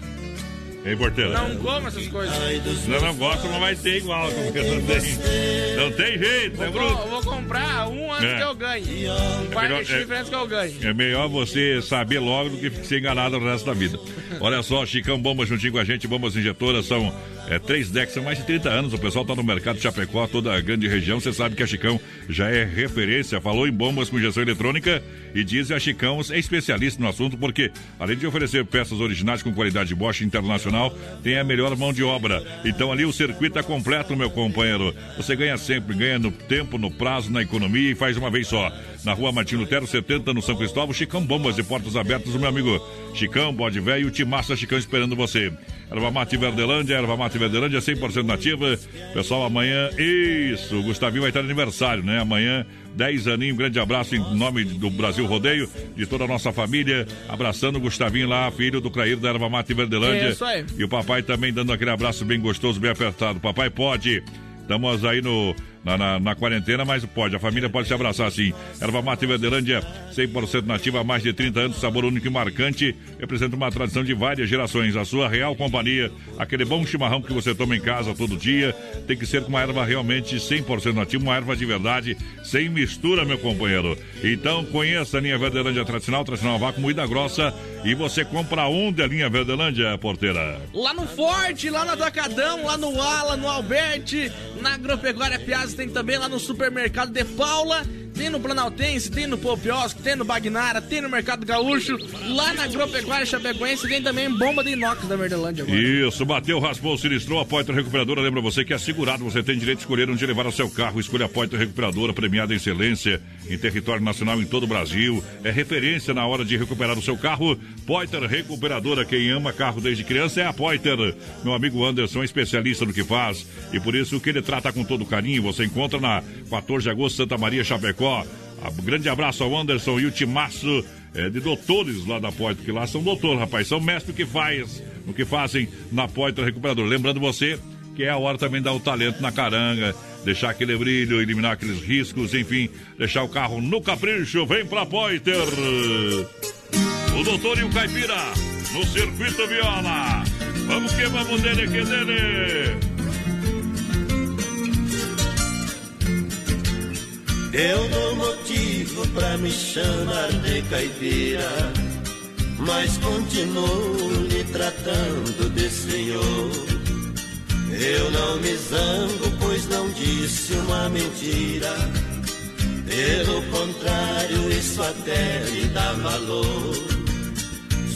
Ei. Não como essas coisas. Não, não gosta, não vai ter igual. Porque não tem, não tem jeito, é Vou, comprar um antes É. que eu ganhe. Um par melhor- de chifre antes que eu ganhe. É melhor você saber logo do que ser enganado o resto da vida. Olha só, Chicão Bombas juntinho com a gente, bombas injetoras são É três decks, são mais de 30 anos. O pessoal tá no mercado de Chapecó, toda a grande região. Você sabe que a Chicão já é referência. Falou em bombas com injeção eletrônica e diz a Chicão é especialista no assunto porque, além de oferecer peças originais com qualidade Bosch internacional, tem a melhor mão de obra. Então ali o circuito é completo, meu companheiro. Você ganha sempre, ganha no tempo, no prazo, na economia e faz uma vez só. Na rua Martin Lutero, 70, no São Cristóvão, Chicão Bombas e portas abertas, o meu amigo Chicão, bode velho o Timaça Chicão esperando você. Erva Mate Verdelândia, Erva Mate Verdelândia 100% nativa. Pessoal, amanhã, isso, o Gustavinho vai estar de aniversário, né? Amanhã, 10 aninhos, um grande abraço em nome do Brasil Rodeio, de toda a nossa família, abraçando o Gustavinho lá, filho do Crair da Erva Mate Verdelândia. É isso aí. E o papai também dando aquele abraço bem gostoso, bem apertado. Papai pode. Estamos aí no, na, na, na quarentena, mas pode, a família pode se abraçar assim. Erva Mate Verdelândia, 100% nativa há mais de 30 anos, sabor único e marcante, representa uma tradição de várias gerações. A sua real companhia, aquele bom chimarrão que você toma em casa todo dia, tem que ser com uma erva realmente 100% nativa, uma erva de verdade, sem mistura, meu companheiro. Então, conheça a linha Verdelândia tradicional, tradicional vácuo, moída grossa, e você compra um da linha Verdelândia, porteira. Lá no Forte, lá no Atacadão, lá no Ala, no Alberti, na Agropecuária Piazza, tem também lá no Supermercado de Paula, tem no Planaltense, tem no Popiosco, tem no Bagnara, tem no Mercado Gaúcho, lá na Agropecuária Chapecoense, tem também bomba de inox da Verdelândia agora. Isso, bateu, raspou, sinistrou, a Poitra Recuperadora lembra você que é segurado, você tem direito de escolher onde levar o seu carro, escolha a Poitra Recuperadora, premiada em excelência em território nacional em todo o Brasil, é referência na hora de recuperar o seu carro, Poiter Recuperadora, quem ama carro desde criança é a Poiter, meu amigo Anderson, é especialista no que faz, e por isso que ele trata com todo carinho, você encontra na 14 de agosto, Santa Maria, Chapecó, a- grande abraço ao Anderson e o timaço é, de doutores lá da Poitra, que lá são doutores, rapaz, são mestres que faz, no que fazem na Poitra Recuperadora. Lembrando você que é a hora também de dar o talento na caranga, deixar aquele brilho, eliminar aqueles riscos, enfim, deixar o carro no capricho. Vem pra Poiter! O doutor e o caipira no circuito viola. Vamos que vamos dele que dele. Eu dou motivo pra me chamar de caipira, mas continuo lhe tratando de senhor. Eu não me zango, pois não disse uma mentira. Pelo contrário, isso até lhe dá valor.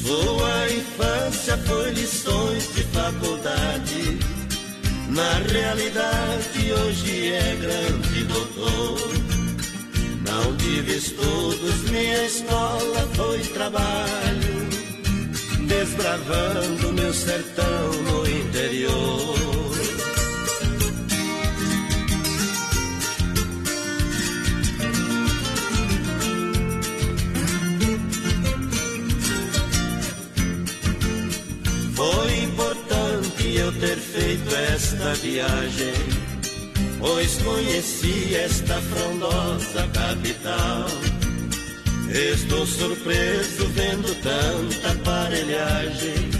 Sua infância foi lições de faculdade. Na realidade, hoje é grande doutor. Não tive estudos, minha escola foi trabalho, desbravando meu sertão no interior. Foi importante eu ter feito esta viagem pois conheci esta frondosa capital. Estou surpreso vendo tanta aparelhagem.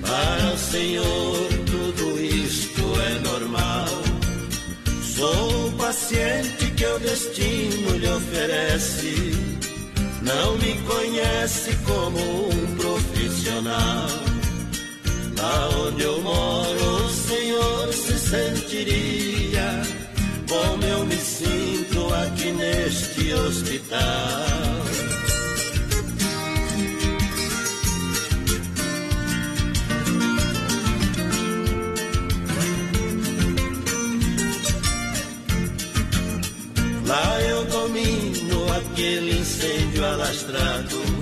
Para o Senhor tudo isto é normal. Sou o paciente que o destino lhe oferece. Não me conhece como um profissional. Lá onde eu moro, o Senhor se sentiria como eu me sinto aqui neste hospital. Lá eu domino aquele incêndio alastrado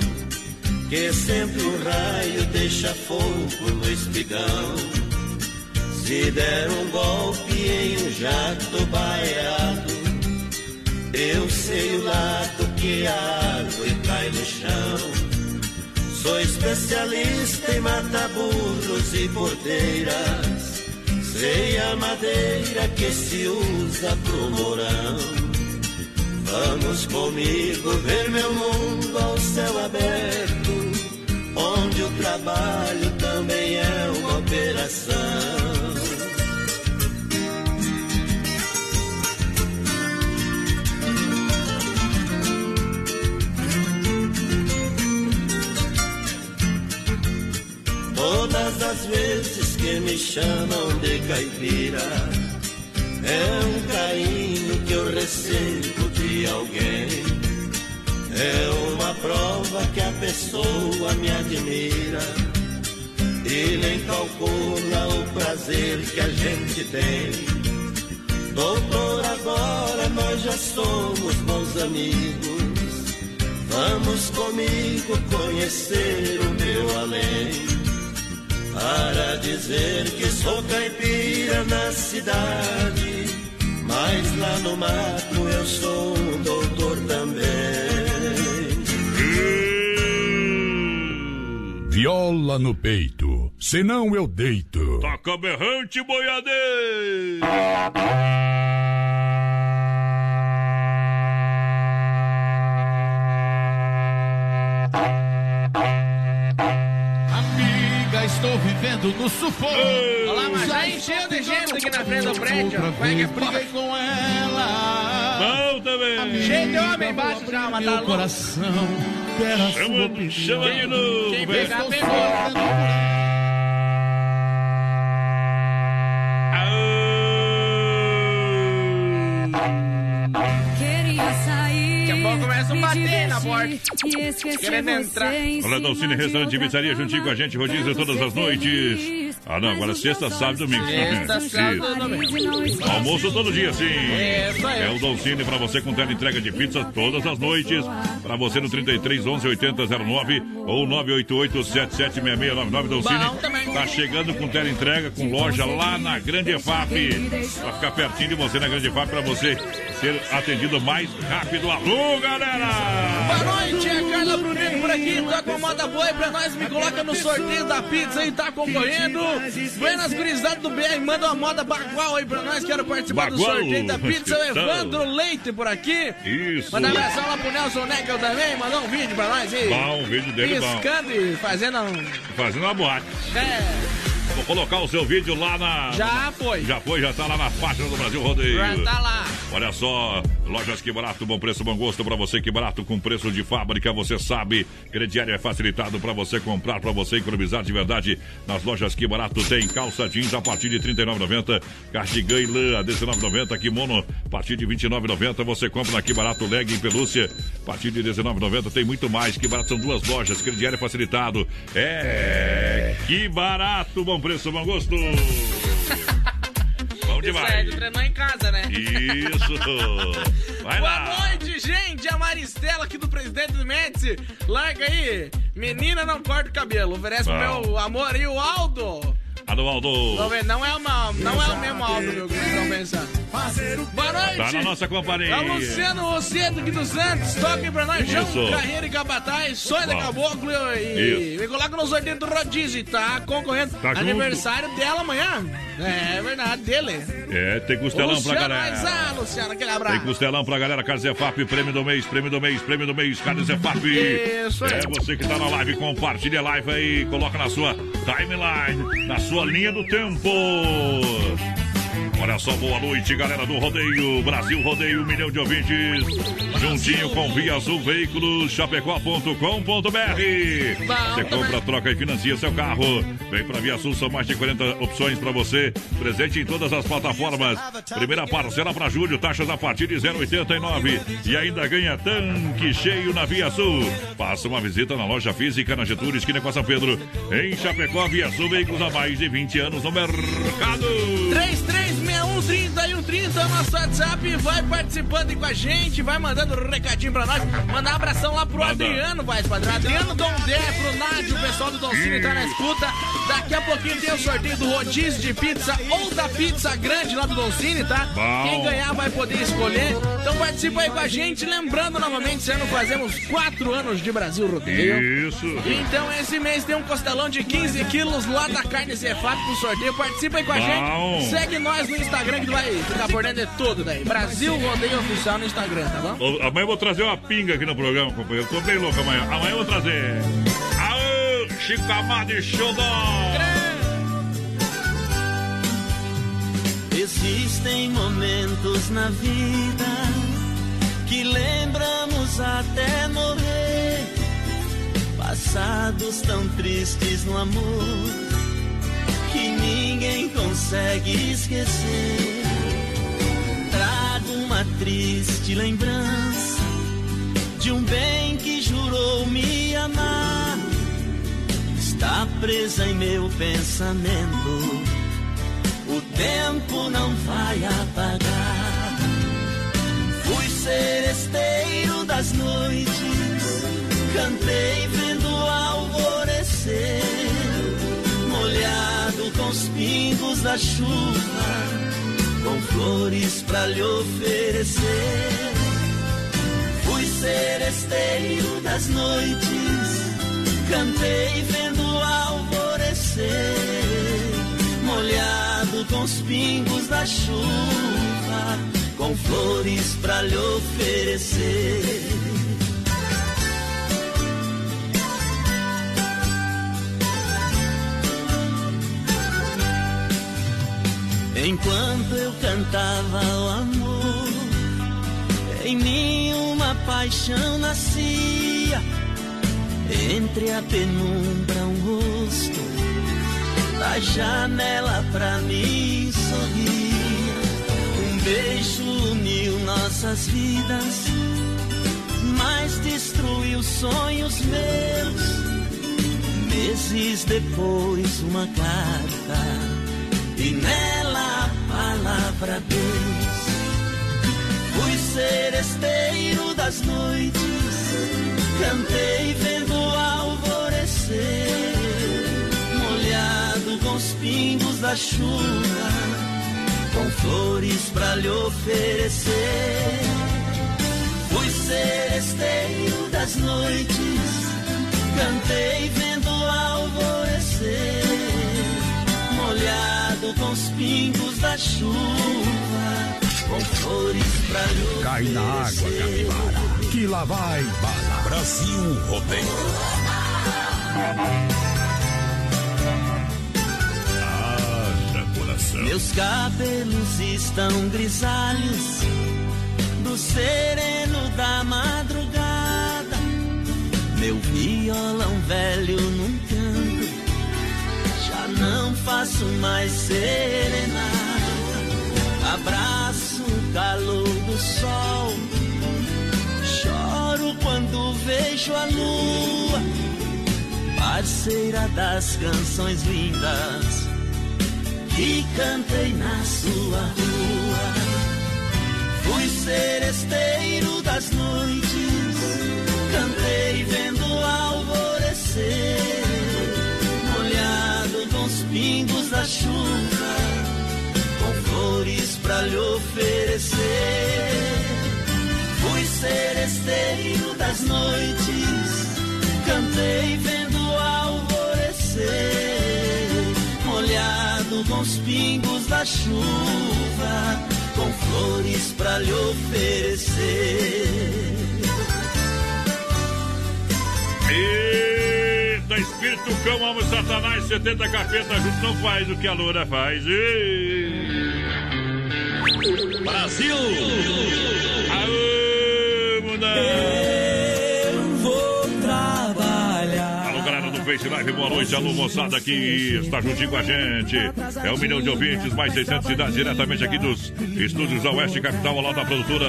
que sempre um raio deixa fogo no espigão. Se der um golpe em um jato baiado, eu sei o lado que a árvore cai no chão. Sou especialista em matar burros e porteiras. Sei a madeira que se usa pro morão. Vamos comigo ver meu mundo ao céu aberto, onde o trabalho também é uma operação. Todas as vezes que me chamam de caipira. É um carinho que eu recebo prova que a pessoa me admira. E nem calcula o prazer que a gente tem. Doutor, agora nós já somos bons amigos. Vamos comigo conhecer o meu além. Para dizer que sou caipira na cidade, mas lá no mato eu sou um doutor também. Viola no peito, senão eu deito. Toca berrante, boiadeiro! Amiga, estou vivendo no sufoco. Olha lá, mas já encheu de gente aqui na frente do prédio. Vai que é briguei com ela. Bom também. Cheio de homem embaixo já, mas tá Meu louco. coração quer a sua Chama, opinião. chama de novo. Quem pegar, pegou. Queria sair. Daqui a pouco começa a me bater na esquecer Querendo entrar. Olha, Dalcine, restaurante e pizzaria juntinho com a gente, rodízio todas as noites. Ah, não, agora sexta, sábado e domingo. Sexta, sábado e domingo. Almoço todo dia, sim. É o Dolcine pra você com tela entrega de pizza todas as noites. Pra você no 33 11 80 09 ou 988 776699 Dolcine. Tá chegando com tela entrega, com loja lá na Grande EFAP. Pra ficar pertinho de você na Grande EFAP pra você ser atendido mais rápido. Alô, galera! Boa noite, é Carla Brunino por aqui, tá com moda boa aí pra nós, me coloca no sorteio da pizza aí, tá concorrendo. Buenas gurizada do BR, manda uma moda bagual aí pra nós, quero participar do Bagual. sorteio da pizza. O. Evandro Leite por aqui. Isso. Manda um abração lá pro Nelson Neckel também, mandou um vídeo pra nós aí. Bom, o vídeo dele bom. Piscando e fazendo um... Fazendo uma boate. É, Vou colocar o seu vídeo lá na. já foi. Já foi, já tá lá na página do Brasil Rodeio. Já tá lá. Olha só, lojas que barato, bom preço, bom gosto pra você que barato com preço de fábrica, você sabe. Crediário é facilitado pra você comprar, pra você economizar de verdade. Nas lojas que barato tem calça jeans a partir de R$ 39,90, cardigan e lã a R$ 19,90, kimono a partir de R$ 29,90. Você compra na que barato leg em pelúcia a partir de R$ 19,90. Tem muito mais. Que barato são duas lojas, crediário é facilitado. É, que barato, bom preço, bom gosto. Bom Isso demais. tu treinou em casa, né? Isso! Vai Boa lá! noite, gente! A Maristela aqui do Presidente do Médici. Larga aí. Menina, não corta o cabelo. Oferece pro Bom. meu amor aí, o Aldo. Não, é- não é, uma, não é o mesmo Aldo, meu, que vocês estão pensando. Boa noite! Tá na nossa companhia. É o Luciano Rocedo aqui do Santos. Toque pra nós, João. Carreira e Capataz. Sonho da. Caboclo e me coloca no sorteio do Rodízio. Tá concorrendo. Tá. Aniversário dela amanhã. É verdade, dele. É, tem costelão pra Luciano galera. Aizá, Luciano, aquele abraço. Tem costelão pra galera, Carne Zefap, prêmio do mês, prêmio do mês, prêmio do mês, Carne Zefap. Isso aí. É você que tá na live, compartilha a live aí, coloca na sua timeline, na sua linha do tempo. Olha só, boa noite, galera do Rodeio. Brasil Rodeio, um milhão de ouvintes. Juntinho com Via Azul Veículos, chapecó.com.br. Você compra, troca e financia seu carro. Vem pra Via Sul, são mais de 40 opções pra você. Presente em todas as plataformas. Primeira parcela pra julho, taxas a partir de 0,89. E ainda ganha tanque cheio na Via Sul. Faça uma visita na loja física na Getúlio, esquina com São Pedro. Em Chapecó, Via Sul Veículos há mais de 20 anos no mercado. 3361 30 é o nosso WhatsApp. Vai participando aí com a gente, vai mandando um recadinho pra nós. Mandar um abração lá pro. Adriano, vai, padrão. Adriano Dondé, pro Nádio, o pessoal do Don Cine tá na escuta. Daqui a pouquinho tem o sorteio do rodízio de pizza ou da pizza grande lá do Don Cine, tá? Bom. Quem ganhar vai poder escolher. Então participa aí com a gente. Lembrando novamente, esse ano fazemos 4 anos de Brasil Rodeio. Isso. Então esse mês tem um costelão de 15 quilos lá da carne Cefap pro sorteio. Participa aí com a Bom. gente. Segue nós no Instagram que tu vai ficar por dentro de tudo daí. Brasil Rodeio Oficial no Instagram, tá bom? Amanhã eu vou trazer uma pinga aqui no programa, companheiro. Tô bem louco amanhã. Amanhã eu vou trazer. Chico Amado e Xodó. Existem momentos na vida que lembramos até morrer. Passados tão tristes no amor que ninguém consegue esquecer. Trago uma triste lembrança de um bem que jurou me amar. Está presa em meu pensamento. O tempo não vai apagar. Fui seresteiro das noites, cantei vendo o alvorecer, molhado com os pingos da chuva, com flores pra lhe oferecer. Fui seresteiro das noites, cantei vendo alvorecer, molhado com os pingos da chuva, com flores pra lhe oferecer. Enquanto eu cantava o amor, em mim uma paixão nascia. Entre a penumbra um rosto, da janela pra mim sorria. Um beijo uniu nossas vidas, mas destruiu sonhos meus. Meses depois, uma carta, e nela a palavra Deus. Fui seresteiro das noites, cantei vendo o alvorecer, molhado com os pingos da chuva, com flores pra lhe oferecer. Fui seresteiro das noites, cantei vendo o alvorecer, molhado com os pingos da chuva com flores pra lhe Cai na água, capivara, que lá vai bala. Brasil Rodeio. Haja coração. Meus cabelos estão grisalhos do sereno da madrugada. Meu violão velho num canto, já não faço mais serenata. Abraço o calor do sol, quando vejo a lua, parceira das canções lindas que cantei na sua rua. Fui seresteiro das noites, cantei vendo o alvorecer, molhado com os pingos da chuva, com flores pra lhe oferecer. Fui seresteiro das noites, cantei vendo o alvorecer, molhado com os pingos da chuva, com flores pra lhe oferecer. Eita, espírito cão, amo satanás, 70 capeta junto não faz o que a loura faz. Brasil! Aô, mundão! Eu vou trabalhar. Alô, galera do Face Live, boa noite. Alô, moçada que está juntinho com a gente. É um milhão de ouvintes, mais 600 cidades, diretamente aqui dos estúdios da Oeste Capital, ao lado da produtora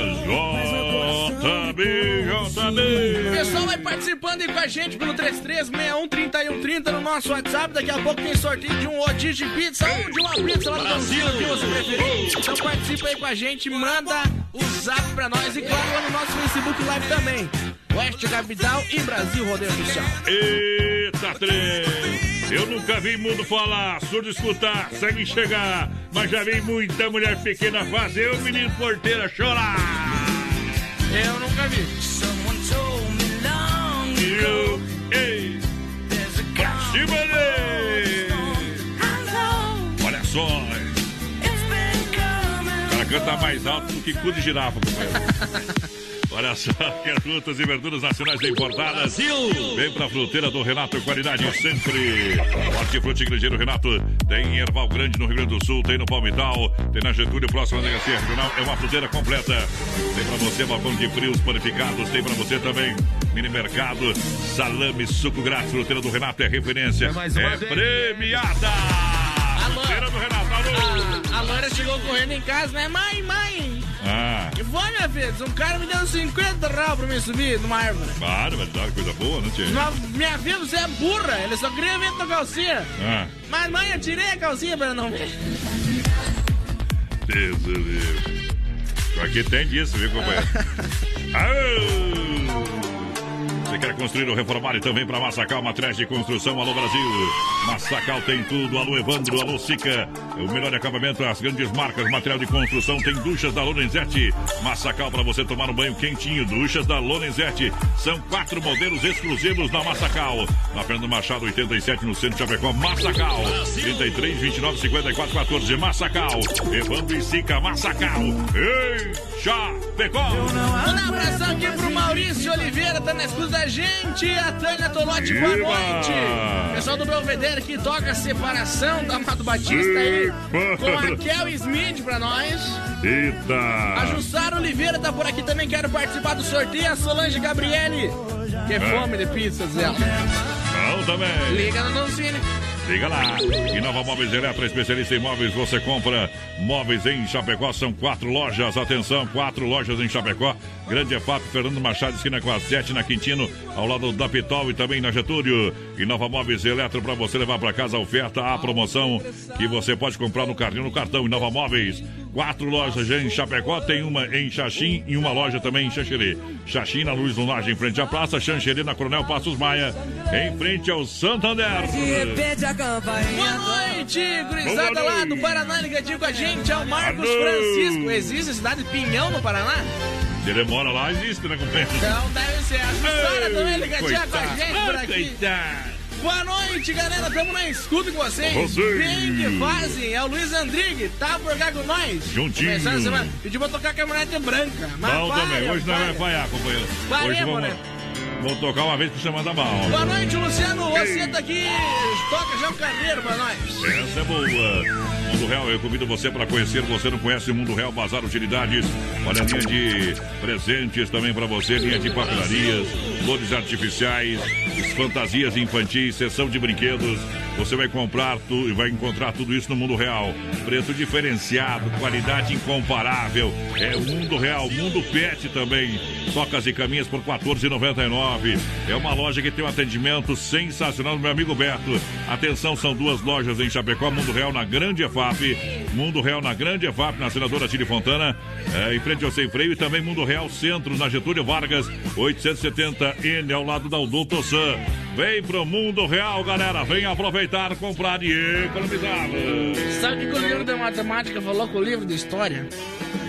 JB, O JB. pessoal vai participando aí com a gente pelo 33613130 no nosso WhatsApp. Daqui a pouco tem sorteio de um rodízio de pizza ou de uma pizza lá do Brasil, que você preferir. Então participa aí com a gente, manda o zap pra nós e claro lá no nosso Facebook Live também. Oeste Capital e Brasil Rodeio Oficial. Eita, trem! Eu nunca vi mundo falar, surdo escutar, cego enxergar, mas já vi muita mulher pequena fazer o menino porteira chorar. Eu nunca vi. Eu, ei, pra cima dele! Olha só! O cara canta mais alto do que cu de girafa, companheiro. Olha só, quer frutas e verduras nacionais e importadas? Vem pra fruteira do Renato, qualidade sempre. Hortifruti Grangeiro Renato tem em Erval Grande, no Rio Grande do Sul, tem no Palmital, tem na Getúlio, próxima delegacia regional. É uma fruteira completa. Tem pra você balcão de frios panificados, tem pra você também mini mercado, salame, suco grátis. Fruteira do Renato é referência, É mais uma é vez. premiada. Alô. Tira do Renato, alô. A, a chegou correndo em casa, né? Mãe, mãe! Ah, Que foi, minha filha? Um cara me deu 50 reais pra me subir numa árvore. claro, vai dar coisa boa, tia? Mas, minha filha, você é burra. Ele só queria ver tua calcinha. Ah, Mas, mãe, eu tirei a calcinha pra não ver. Deus do livro. Aqui tem disso, viu, companheiro? Aô! Você quer construir ou reformar e também para Massacal, materiais de construção, alô Brasil. Massacal tem tudo, alô Evandro, alô Sica. O melhor acabamento, as grandes marcas, material de construção, tem duchas da Lonenzete. Massacal para você tomar um banho quentinho, duchas da Lonenzete. São quatro modelos exclusivos na Massacal. Na Fernando Machado, 87, no centro de Chapecó, Massacal. 33, 29, 54, 14, Massacal. Evandro e Sica, Massacal. Ei, Chapecó. Manda um abração aqui pro Maurício Oliveira, tá na escuta da gente. A Tânia Tolotti, boa noite. Pessoal do Belvedere que toca a separação do Amado Batista aí. Com a Kel Smith pra nós. A Eita! Jussara Oliveira tá por aqui também, quero participar do sorteio. A Solange Gabriele. Que É. fome de pizzas, ela. Bom também. Liga no Doncini. Liga lá. Inova Móveis Eletro, especialista em móveis. Você compra móveis em Chapecó. São quatro lojas. Atenção, quatro lojas em Chapecó. Grande EFAP, Fernando Machado, esquina com a 7 na Quintino, ao lado da Pitol e também na Getúlio. Inova Móveis Eletro para você levar para casa a oferta, a promoção que você pode comprar no cartão, no cartão Inova Móveis. Quatro lojas já em Chapecó, tem uma em Xaxim e uma loja também em Xanxerê. Xaxim na Luz Lunagem, em frente à praça, Xanxerê na Coronel Passos Maia, em frente ao Santander. Boa noite, gurizada lá do Paraná, ligadinho com a gente, é o Marcos Alô. Francisco. Existe a cidade de Pinhão no Paraná? Se demora lá, existe, né, companheiro? Então deve ser. A Jussara também ligadinha com a gente por aqui. Coitado. Boa noite, galera. Tamo na escuta com vocês. Vocês. Bem que fazem. É o Luiz Andrigue. Tá por cá com nós. Juntinho. Começando a semana. Pediu pra tocar caminhonete branca. Mas Bom para, também. Hoje nós para. vai falhar, companheiro. Hoje vamos, né? vamos tocar uma vez por semana mal. Boa noite, Luciano. Você tá aqui. Toca já um carneiro pra nós. Essa é boa. Mundo Real, eu convido você para conhecer. Você não conhece o Mundo Real Bazar Utilidades? Olha, linha de presentes também para você, linha de papelarias, flores artificiais, fantasias infantis, sessão de brinquedos. Você vai comprar e vai encontrar tudo isso no Mundo Real. Preço diferenciado, qualidade incomparável. É o Mundo Real, Mundo Pet também. Tocas e caminhas por R$ 14,99. É uma loja que tem um atendimento sensacional meu amigo Beto. Atenção, são duas lojas em Chapecó, Mundo Real na Grande EFAP. Mundo Real na Grande EFAP, na Senadora Tire Fontana, é, em frente ao Sem Freio. E também Mundo Real Centro, na Getúlio Vargas, 870N, ao lado da Odonto Sam. Vem pro Mundo Real, galera. Vem aproveitar, comprar e economizar. Sabe o que o livro de matemática falou com o livro de história?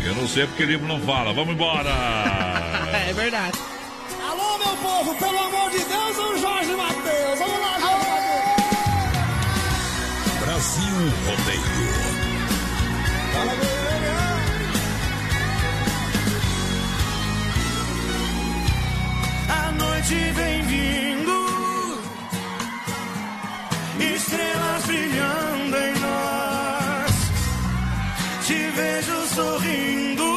Eu não sei porque o livro não fala. Vamos embora. é verdade. Alô, meu povo, pelo amor de Deus, o Jorge Matheus. Vamos lá, Jorge Matheus. Brasil Rodeio. A noite vem vindo, estrelas brilhando em nós. Te vejo sorrindo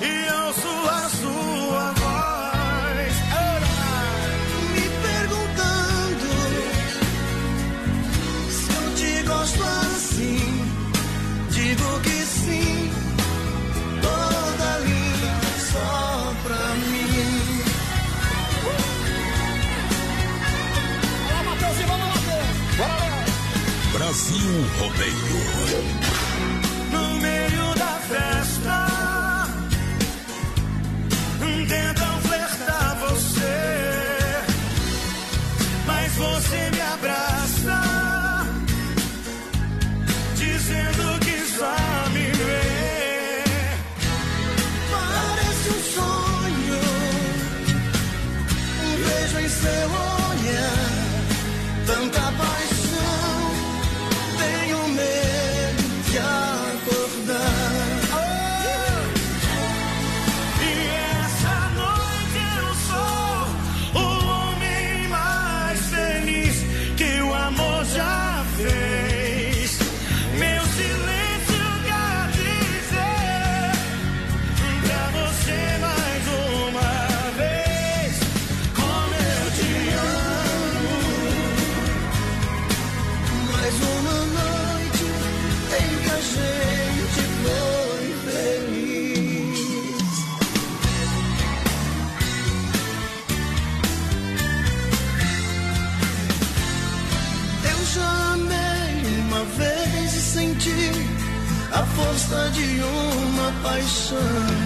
e ouço a sua voz. Brasil Rodeio. no meio da festa. Tentam de uma paixão.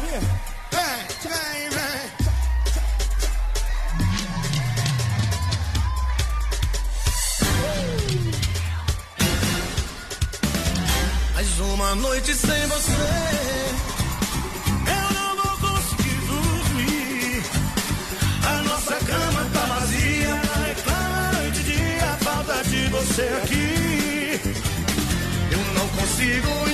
Vem, vem, vem. Mais uma noite sem você. Eu não vou conseguir dormir. A nossa cama tá vazia. Reclama noite e dia a falta de você aqui. Eu não consigo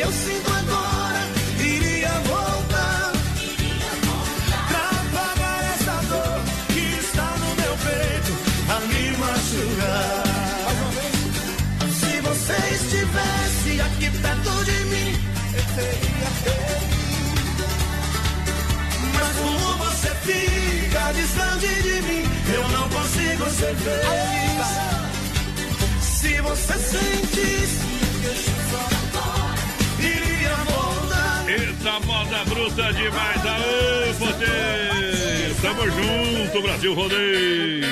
eu sinto agora, iria voltar. Pra apagar essa dor que está no meu peito a me machucar. Se você estivesse aqui perto de mim, eu seria feliz. Mas como você fica distante de mim, eu não consigo ser feliz. Se você sentisse Eita, moda bruta demais, aô, poder! Tamo junto, Brasil Rodeio!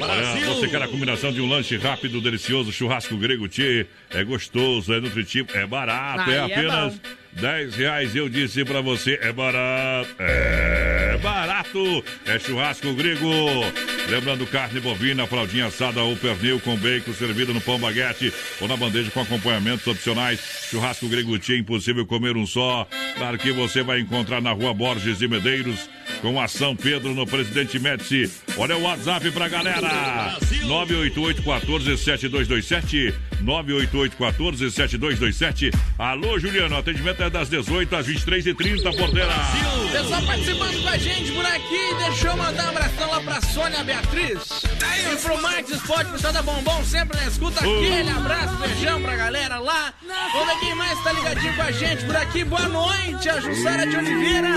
Olha, você quer a combinação de um lanche rápido, delicioso, churrasco grego tchê, é gostoso, é nutritivo, é barato, é é apenas bom. 10 reais. Eu disse pra você, é barato, é barato, é churrasco grego. Lembrando, carne bovina, fraldinha assada ou pernil com bacon servida no pão baguete ou na bandeja com acompanhamentos opcionais. Churrasco grego tchê, impossível comer um só. Claro que você vai encontrar na rua Borges e Medeiros com a São Pedro no Presidente Médici. Olha o WhatsApp pra galera. 988 14 7227 988 14 7227 Alô, Juliano, atendimento é das 18 às 23h30, porteira. Pessoal participando com a gente por aqui, deixa eu mandar um abração lá pra Sônia Beatriz. E pro Marcos Esporte, pessoal da Bombom, sempre na escuta. Aquele abraço, beijão pra galera lá. Vamos ver quem mais tá ligadinho com a gente por aqui. Boa noite, a Jussara de Oliveira.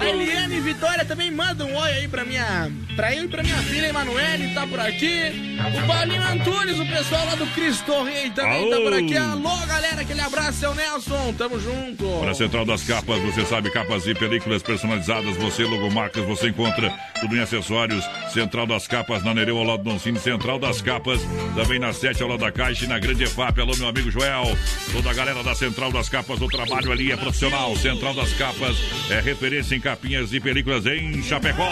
A Eliane Vitória também manda um oi aí pra minha. Pra eu e pra minha filha Emanuele, tá por aqui. O Paulinho Antunes, o pessoal lá do Cristo Rei também tá por aqui. Alô, galera, aquele abraço, seu Nelson. Tamo junto. Para a Central das Capas, você sabe, capas e películas personalizadas, você, logomarcas, você encontra tudo em acessórios. Central das Capas, na Nereu, ao lado do Doncini. Central das Capas, também na 7, ao lado da Caixa e na Grande EFAP. Alô, meu amigo Joel. Toda a galera da Central das Capas, o trabalho ali é profissional. Central das Capas é referência em capinhas e películas em Chapecó.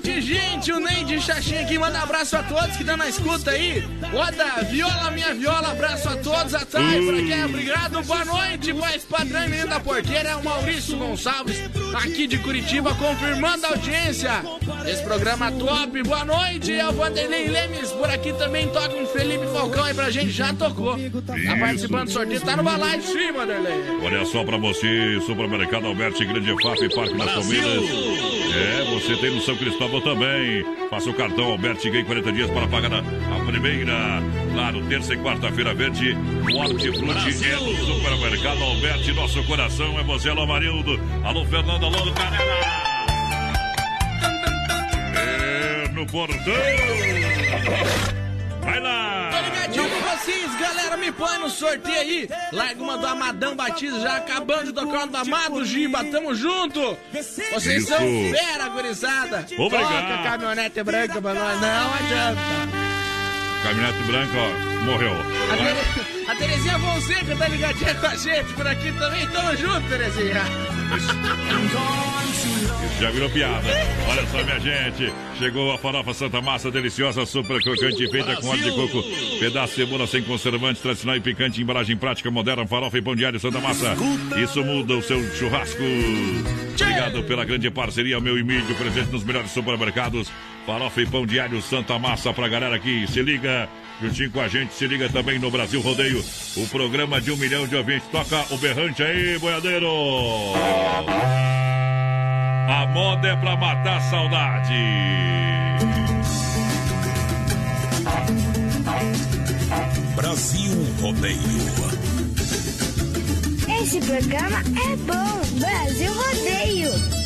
Noite, gente. O Ney de Xaxim aqui manda abraço a todos que estão na escuta aí. Roda, viola, minha viola, abraço a todos. A Thay, por aqui, obrigado. Boa noite, voz padrão e menino da porteira. É o Maurício Gonçalves, aqui de Curitiba, confirmando a audiência. Esse programa top. Boa noite, é o Vanderlei Lemes. Por aqui também toca um Felipe Falcão aí pra gente, já tocou. Tá participando do sorteio, tá no balai sim, Vanderlei. Olha só pra você, Supermercado Alberti, Grande EFAP, Parque das Palmeiras. É, você tem no São Cristóvão também. Faça o cartão Alberti, ganhe 40 dias para pagar a, a primeira. Claro, terça e quarta-feira verde, Hortifruti é no Supermercado Alberti. Nosso coração é você, alô Marildo. Alô Fernando, alô Canela. É no portão. Vai lá. Tô ligadinho com Assis, galera, me põe no sorteio aí. Larga uma do Amadão Batista, já acabando de tocar do Amado Giba, tamo junto. Vocês Isso. são fera, gurizada. Obrigado. Toca caminhonete branca pra nós, não adianta. Caminhonete branco, ó, morreu. A Terezinha Fonseca tá ligadinha com a gente por aqui também. Tamo junto, Terezinha. Isso já virou piada. Olha só, minha gente. Chegou a farofa Santa Massa, deliciosa, super crocante, feita com óleo de coco, pedaço de cebola sem conservantes, tradicional e picante, embalagem prática, moderna, farofa e pão diário Santa Massa. Isso muda o seu churrasco. Obrigado pela grande parceria, meu e mídio, presente nos melhores supermercados. Farofa e pão diário Santa Massa pra galera aqui. Se liga, juntinho com a gente, se liga também no Brasil Rodeio, o programa de um milhão de ouvintes. Toca o berrante aí, boiadeiro! A moda é pra matar a saudade. Brasil Rodeio. Esse programa é bom. Brasil Rodeio.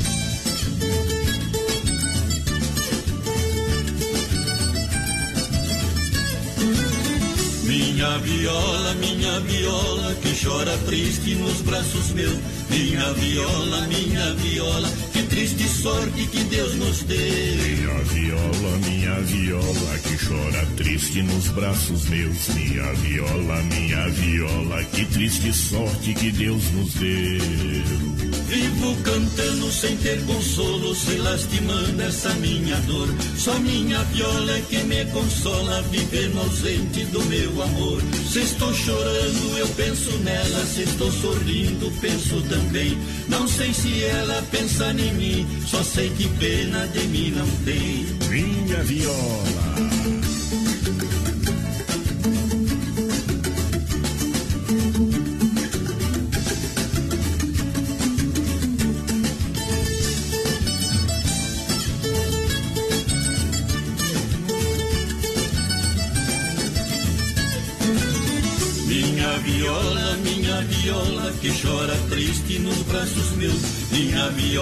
Minha viola, minha viola, que chora triste nos braços meus. Minha viola, minha viola, que triste sorte que Deus nos deu. Minha viola, minha viola, que chora triste nos braços meus. Minha viola, minha viola, que triste sorte que Deus nos deu. Vivo cantando sem ter consolo, se lastimando essa minha dor. Só minha viola é que me consola, vivendo ausente do meu amor. Se estou chorando, eu penso nela, se estou sorrindo, penso também. Não sei se ela pensa em mim, só sei que pena de mim não tem. Minha viola.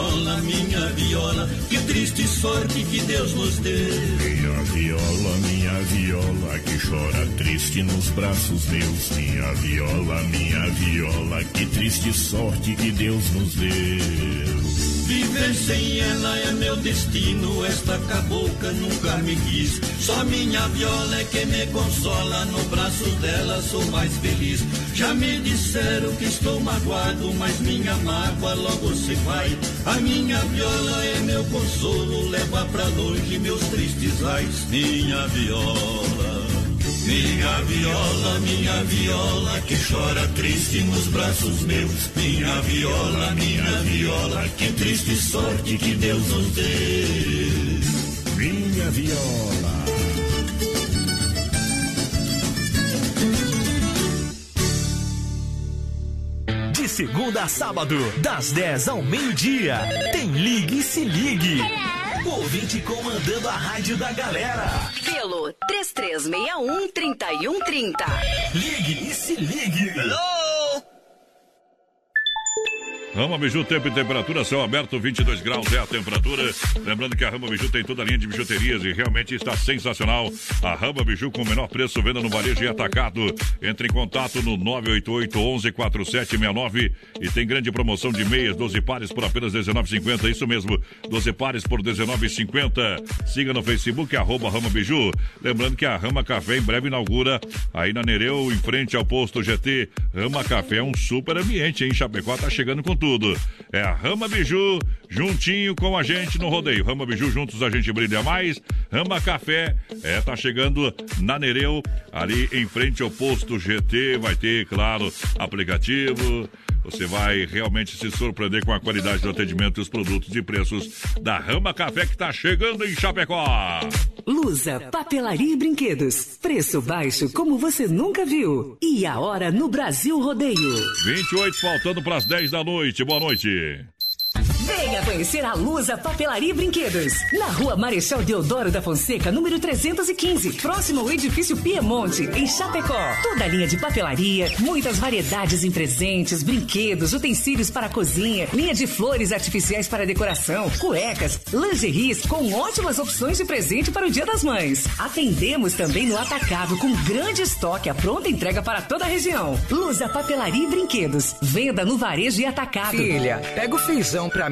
Viola, minha viola, que triste sorte que Deus nos deu. Minha viola, minha viola, que chora triste nos braços meus. Minha viola, minha viola, que triste sorte que Deus nos deu. Viver sem ela é meu destino, esta cabocla nunca me quis. Só minha viola é que me consola, no braço dela sou mais feliz. Já me disseram que estou magoado, mas minha mágoa logo se vai. A minha viola é meu consolo, leva pra longe meus tristes ais. Minha viola. Minha viola, minha viola, que chora triste nos braços meus. Minha viola, minha viola, que triste sorte que Deus nos deu. Minha viola. De segunda a sábado, das 10 ao meio-dia, tem Ligue e Se Ligue. O ouvinte comandando a rádio da galera. Pelo 3361-3130. Ligue e Se Ligue. Rama Biju, tempo e temperatura, céu aberto, 22 graus é a temperatura. Lembrando que a Rama Biju tem toda a linha de bijuterias e realmente está sensacional. A Rama Biju com o menor preço, venda no varejo e atacado. Entre em contato no 988 11 4769 e tem grande promoção de meias, 12 pares por apenas 19,50. Isso mesmo, 12 pares por 19,50. Siga no Facebook, arroba Rama Biju. Lembrando que a Rama Café em breve inaugura aí na Nereu, em frente ao posto GT. Rama Café é um super ambiente, hein? Chapecó tá chegando com tudo. É a Rama Biju, juntinho com a gente no rodeio. Rama Biju, juntos a gente brilha mais. Rama Café, é, tá chegando na Nereu, ali em frente ao posto GT. Vai ter, claro, aplicativo. Você vai realmente se surpreender com a qualidade do atendimento e os produtos e preços da Rama Café que tá chegando em Chapecó. Lusa, papelaria e brinquedos. Preço baixo como você nunca viu. E a hora no Brasil Rodeio. 28 faltando para as 10 da noite. Boa noite. Venha conhecer a Lusa Papelaria e Brinquedos. Na rua Marechal Deodoro da Fonseca, número 315. Próximo ao edifício Piemonte, em Chapecó. Toda a linha de papelaria, muitas variedades em presentes, brinquedos, utensílios para a cozinha, linha de flores artificiais para decoração, cuecas, lingeries com ótimas opções de presente para o Dia das Mães. Atendemos também no atacado com grande estoque à pronta entrega para toda a região. Lusa Papelaria e Brinquedos. Venda no varejo e atacado. Filha, pega o feijão pra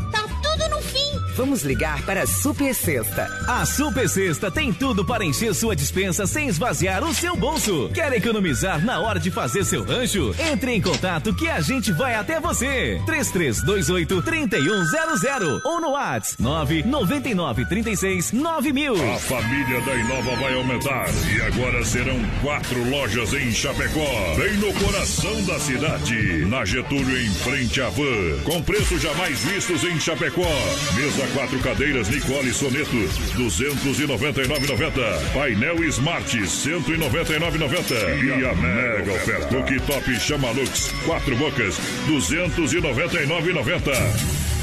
Vamos ligar para a Super Sexta. A Super Sexta tem tudo para encher sua dispensa sem esvaziar o seu bolso. Quer economizar na hora de fazer seu rancho? Entre em contato que a gente vai até você. 3328 3100 ou no WhatsApp 999 36 9000. A família da Inova vai aumentar e agora serão quatro lojas em Chapecó, bem no coração da cidade. Na Getúlio, em frente à van, com preços jamais vistos em Chapecó. Mesa quatro cadeiras Nicole Soneto, 299,90. Painel Smart, 199,90. E a mega oferta Cooktop Chamalux, quatro bocas, 299,90.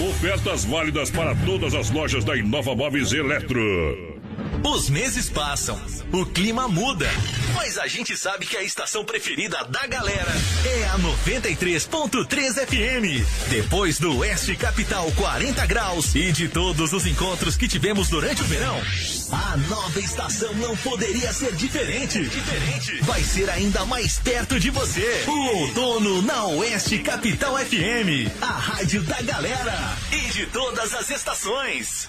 Ofertas válidas para todas as lojas da Inova Móveis Eletro. Os meses passam, o clima muda, mas a gente sabe que a estação preferida da galera é a 93.3 FM. Depois do Oeste Capital 40 graus e de todos os encontros que tivemos durante o verão, a nova estação não poderia ser diferente. Diferente. Vai ser ainda mais perto de você. O outono na Oeste Capital FM, a rádio da galera e de todas as estações.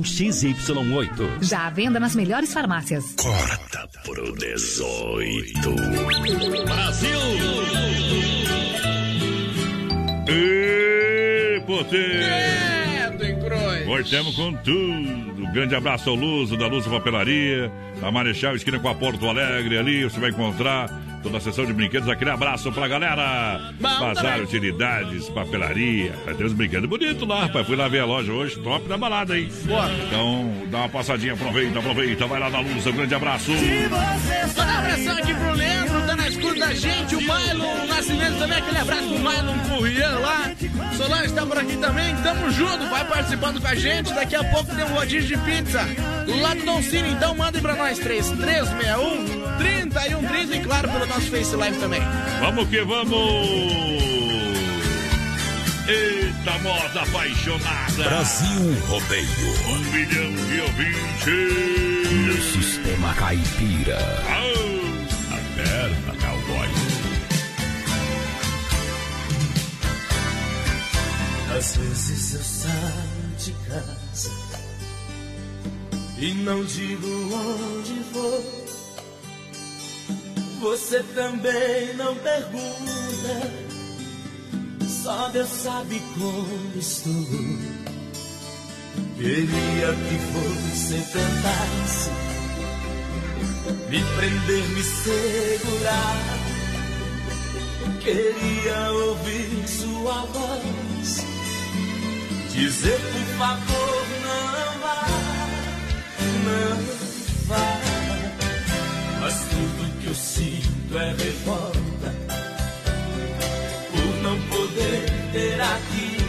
XY8. Já à venda nas melhores farmácias. Corta pro 18. Brasil! Ê, potê! Credo, em cruz. Voltemos com tudo. Grande abraço ao Luso, da Luz Papelaria, da Marechal, esquina com a Porto Alegre. Ali você vai encontrar toda a sessão de brinquedos. Aquele abraço pra galera. Bazar, utilidades, papelaria. Ter uns brinquedos bonitos lá, rapaz. Fui lá ver a loja hoje, top da balada, hein? Boa. Então, dá uma passadinha, aproveita, aproveita. Vai lá na Luz, um grande abraço. Manda um abração aqui pro Leandro, tá na escuta da gente. O Milo Nascimento também, aquele abraço pro Milo Currier lá. Solange tá por aqui também. Tamo junto, vai participando com a gente. Daqui a pouco tem um rodízio de pizza lá do Don Cine. Então mandem pra nós, 3361 3130 e claro pelo nosso Face Live também. Vamos que vamos! Eita moda apaixonada! Brasil Rodeio. Um milhão de ouvintes! No sistema caipira. Aô! A perna cowboy. Às vezes eu saio de casa e não digo onde vou. Você também não pergunta, só Deus sabe como estou. Queria que você tentasse me prender, me segurar. Queria ouvir sua voz dizer por favor não vá, não. Mas tudo que eu sinto é revolta por não poder ter aqui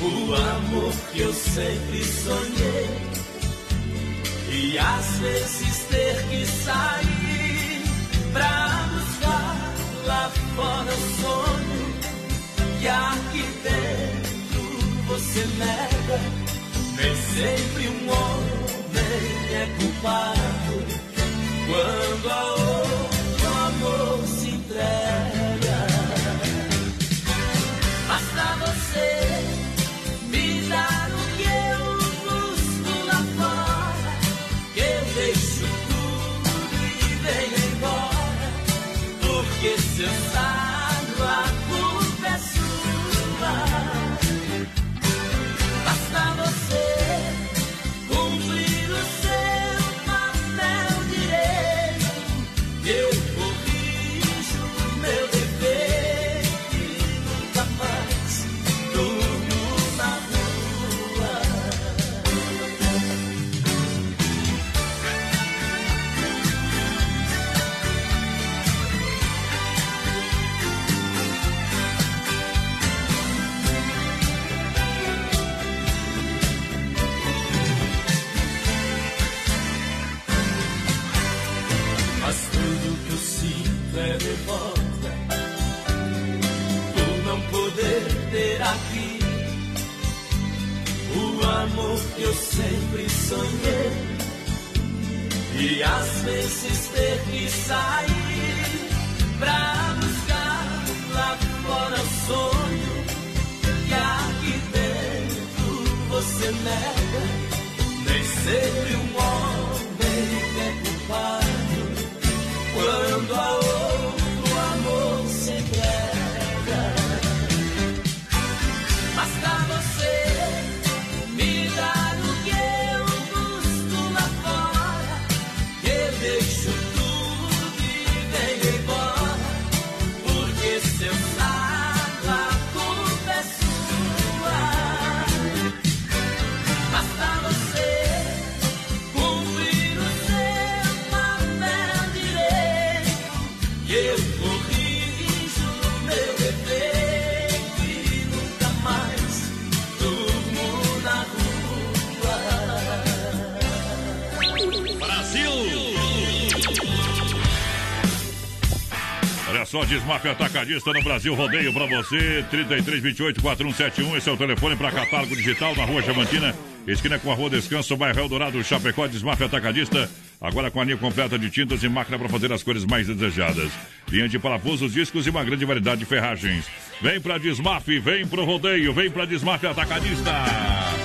o amor que eu sempre sonhei e às vezes ter que sair pra buscar lá fora o sonho que aqui dentro você nega. Nem sempre um homem é culpado quando a outro amor se entrega. Basta você sonhei e às vezes ter que sair pra buscar lá fora o sonho que aqui dentro você nega. Nem sempre um homem é culpado quando a outro só, Desmaf Atacadista no Brasil, rodeio pra você, 3328-4171, esse é o telefone para catálogo digital na Rua Chamantina, esquina com a Rua Descanso, bairro Eldorado, Chapecó, Desmaf Atacadista, agora com a linha completa de tintas e máquina para fazer as cores mais desejadas. Linha de parafusos, discos e uma grande variedade de ferragens. Vem pra Desmaf, vem pro rodeio, vem pra Desmaf Atacadista.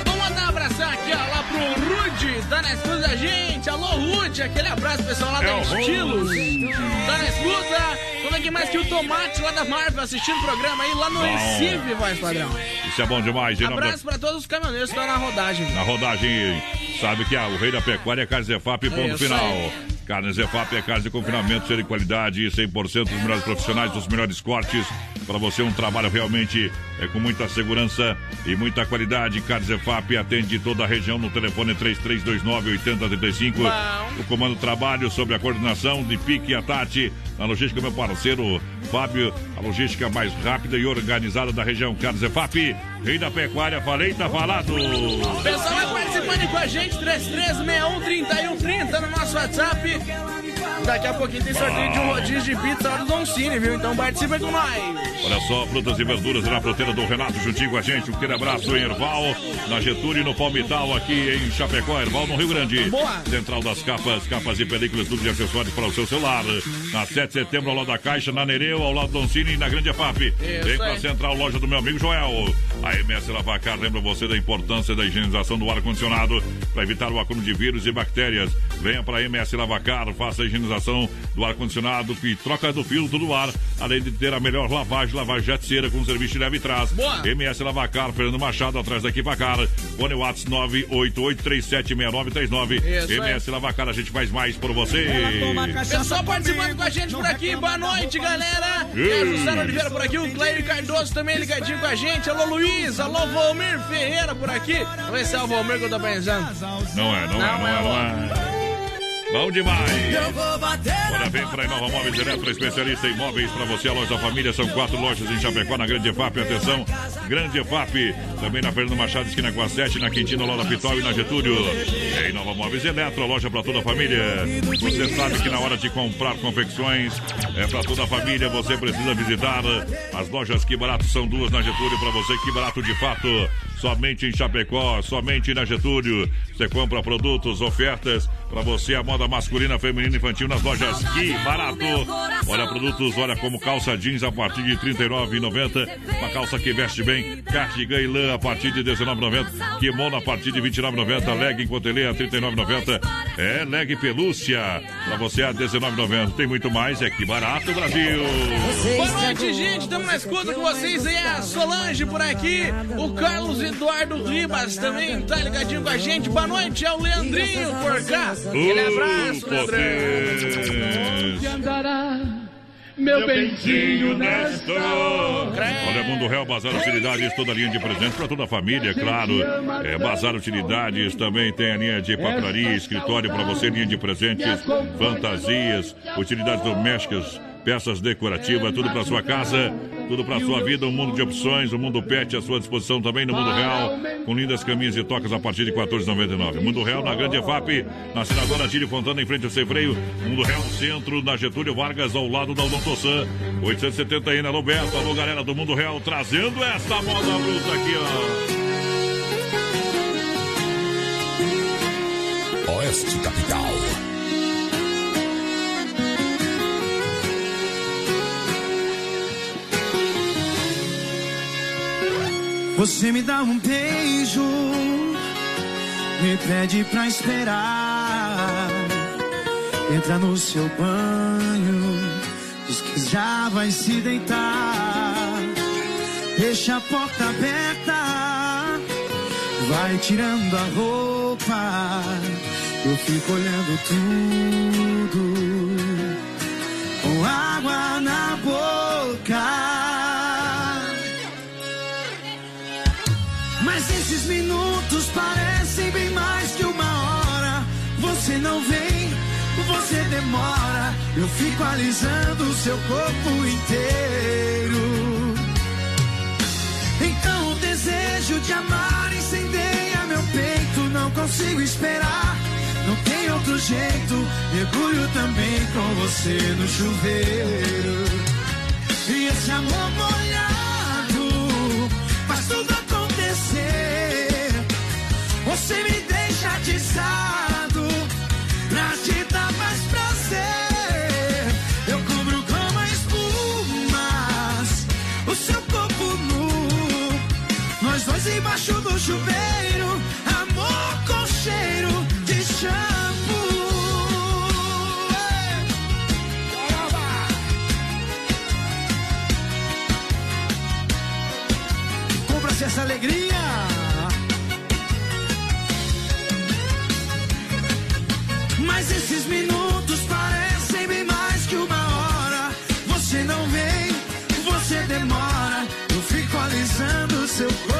Vamos mandar um aqui, ó, lá pro Rude, tá na gente. Alô, Rude, aquele abraço, pessoal, lá É da Estilos. Tá na escuta. Vamos aqui mais que o Tomate lá da Marvel assistindo o programa aí lá no Bom. Recife, voz padrão. Isso é bom demais, em nome da- Abraço pra todos os caminhoneiros que estão na rodagem. Na rodagem, sabe que ah, o rei da pecuária é Carne Zefap, ponto Isso final. Carne Zefap é carne de confinamento, cheiro de qualidade, 100% dos melhores profissionais, dos melhores cortes. Para você, um trabalho realmente é, com muita segurança e muita qualidade. Carne Zefap atende toda a região no telefone 3329-8035. O comando trabalho sobre a coordenação de Pique e a Tati. Na logística, meu parceiro Fábio, a logística mais rápida e organizada da região. Carne Zefap, rei da pecuária, falei, tá falado. Pessoal vai participando com a gente, 33613130 no nosso WhatsApp. Daqui a pouquinho tem sorteio de um rodízio de pizza do Don Cine, viu? Então participa com nós. Olha só, frutas e verduras na fruteira do Renato juntinho com a gente. Um aquele abraço em Erval, na Getúlio e no Palmital, aqui em Chapecó, Erval, no Rio Grande. Boa. Central das capas, capas e películas, tudo de acessórios para o seu celular. Na 7 de setembro, ao lado da Caixa, na Nereu, ao lado do Doncini e na Grande EFAP. Vem pra. Central, loja do meu amigo Joel. A MS Lavacar lembra você da importância da higienização do ar-condicionado para evitar o acúmulo de vírus e bactérias. Venha para a MS Lavacar, faça a higienização do ar-condicionado e troca do filtro do ar, além de ter a melhor lavagem, lavagem jet cera com serviço de leve e trás. Boa. MS Lavacar, Fernando Machado, atrás da Equipacar. Fone Whats 988376939. Isso aí. MS Lavacar, a gente faz mais por você. Pessoal participando com a gente por aqui, boa noite, galera. É Oliveira por aqui, o Cleio Cardoso também ligadinho com a gente. Alô, Luiz, alô, Valmir Ferreira por aqui. Vamos ver se é o Valmir que eu tô pensando. Não é, não, é, não é, não é. Bom demais. Olha, vem para Inova Móveis Eletro, especialista em móveis para você, a loja da família. São quatro lojas em Chapecó, na Grande EFAP. Atenção, Grande EFAP. Também na Fernando Machado, esquina com a 7, na Quintino, lá da Pitol e na Getúlio. É Inova Móveis Eletro, a loja para toda a família. Você sabe que na hora de comprar confecções, é para toda a família, você precisa visitar as lojas Que Barato. São duas na Getúlio para você. Que Barato de fato. Somente em Chapecó, somente na Getúlio. Você compra produtos, ofertas para você, a moda masculina, feminina e infantil nas lojas Que Barato. Olha, produtos, olha como calça jeans a partir de R$ 39,90. Uma calça que veste bem, cardigan e lã a partir de R$ 19,90. Kimono a partir de R$ 29,90. Leg em cotelê a R$ 39,90. É, leg pelúcia para você a R$ 19,90. Tem muito mais, é Que Barato, Brasil. Boa noite, gente. Estamos na escuta com vocês aí. A Solange por aqui. O Carlos Eduardo Ribas também tá ligadinho com a gente. Boa noite, é o Leandrinho por cá. Aquele abraço, andará meu bentinho nesta hora. Olha, Mundo Real, Bazar Utilidades, toda a linha de presentes para toda a família, é claro. É, Bazar Utilidades também tem a linha de papelaria, escritório para você, linha de presentes, fantasias, utilidades domésticas, peças decorativas, tudo para sua casa, tudo para sua vida, um mundo de opções, o um mundo pet à sua disposição também no Mundo Real, com lindas caminhas e tocas a partir de R$ 14,99. Mundo Real na Grande EFAP, na senadora Tírio Fontana, em frente ao Freio. Mundo Real Centro, na Getúlio Vargas, ao lado da Odontosan. 870 aí na Roberto. Alô, galera do Mundo Real, trazendo essa moda bruta aqui, ó. Oeste Capital. Você me dá um beijo, me pede pra esperar. Entra no seu banho, diz que já vai se deitar. Deixa a porta aberta, vai tirando a roupa. Eu fico olhando tudo com água na boca. Esses minutos parecem bem mais que uma hora. Você não vem, você demora. Eu fico alisando o seu corpo inteiro. Então o desejo de amar incendeia meu peito. Não consigo esperar, não tem outro jeito. Mergulho também com você no chuveiro. E esse amor molhado faz tudo. Você me deixa atiçado pra te dar mais prazer. Eu cubro como espumas o seu corpo nu. Nós dois embaixo do chuveiro, amor com cheiro de shampoo. Compra-se essa alegria. Corpo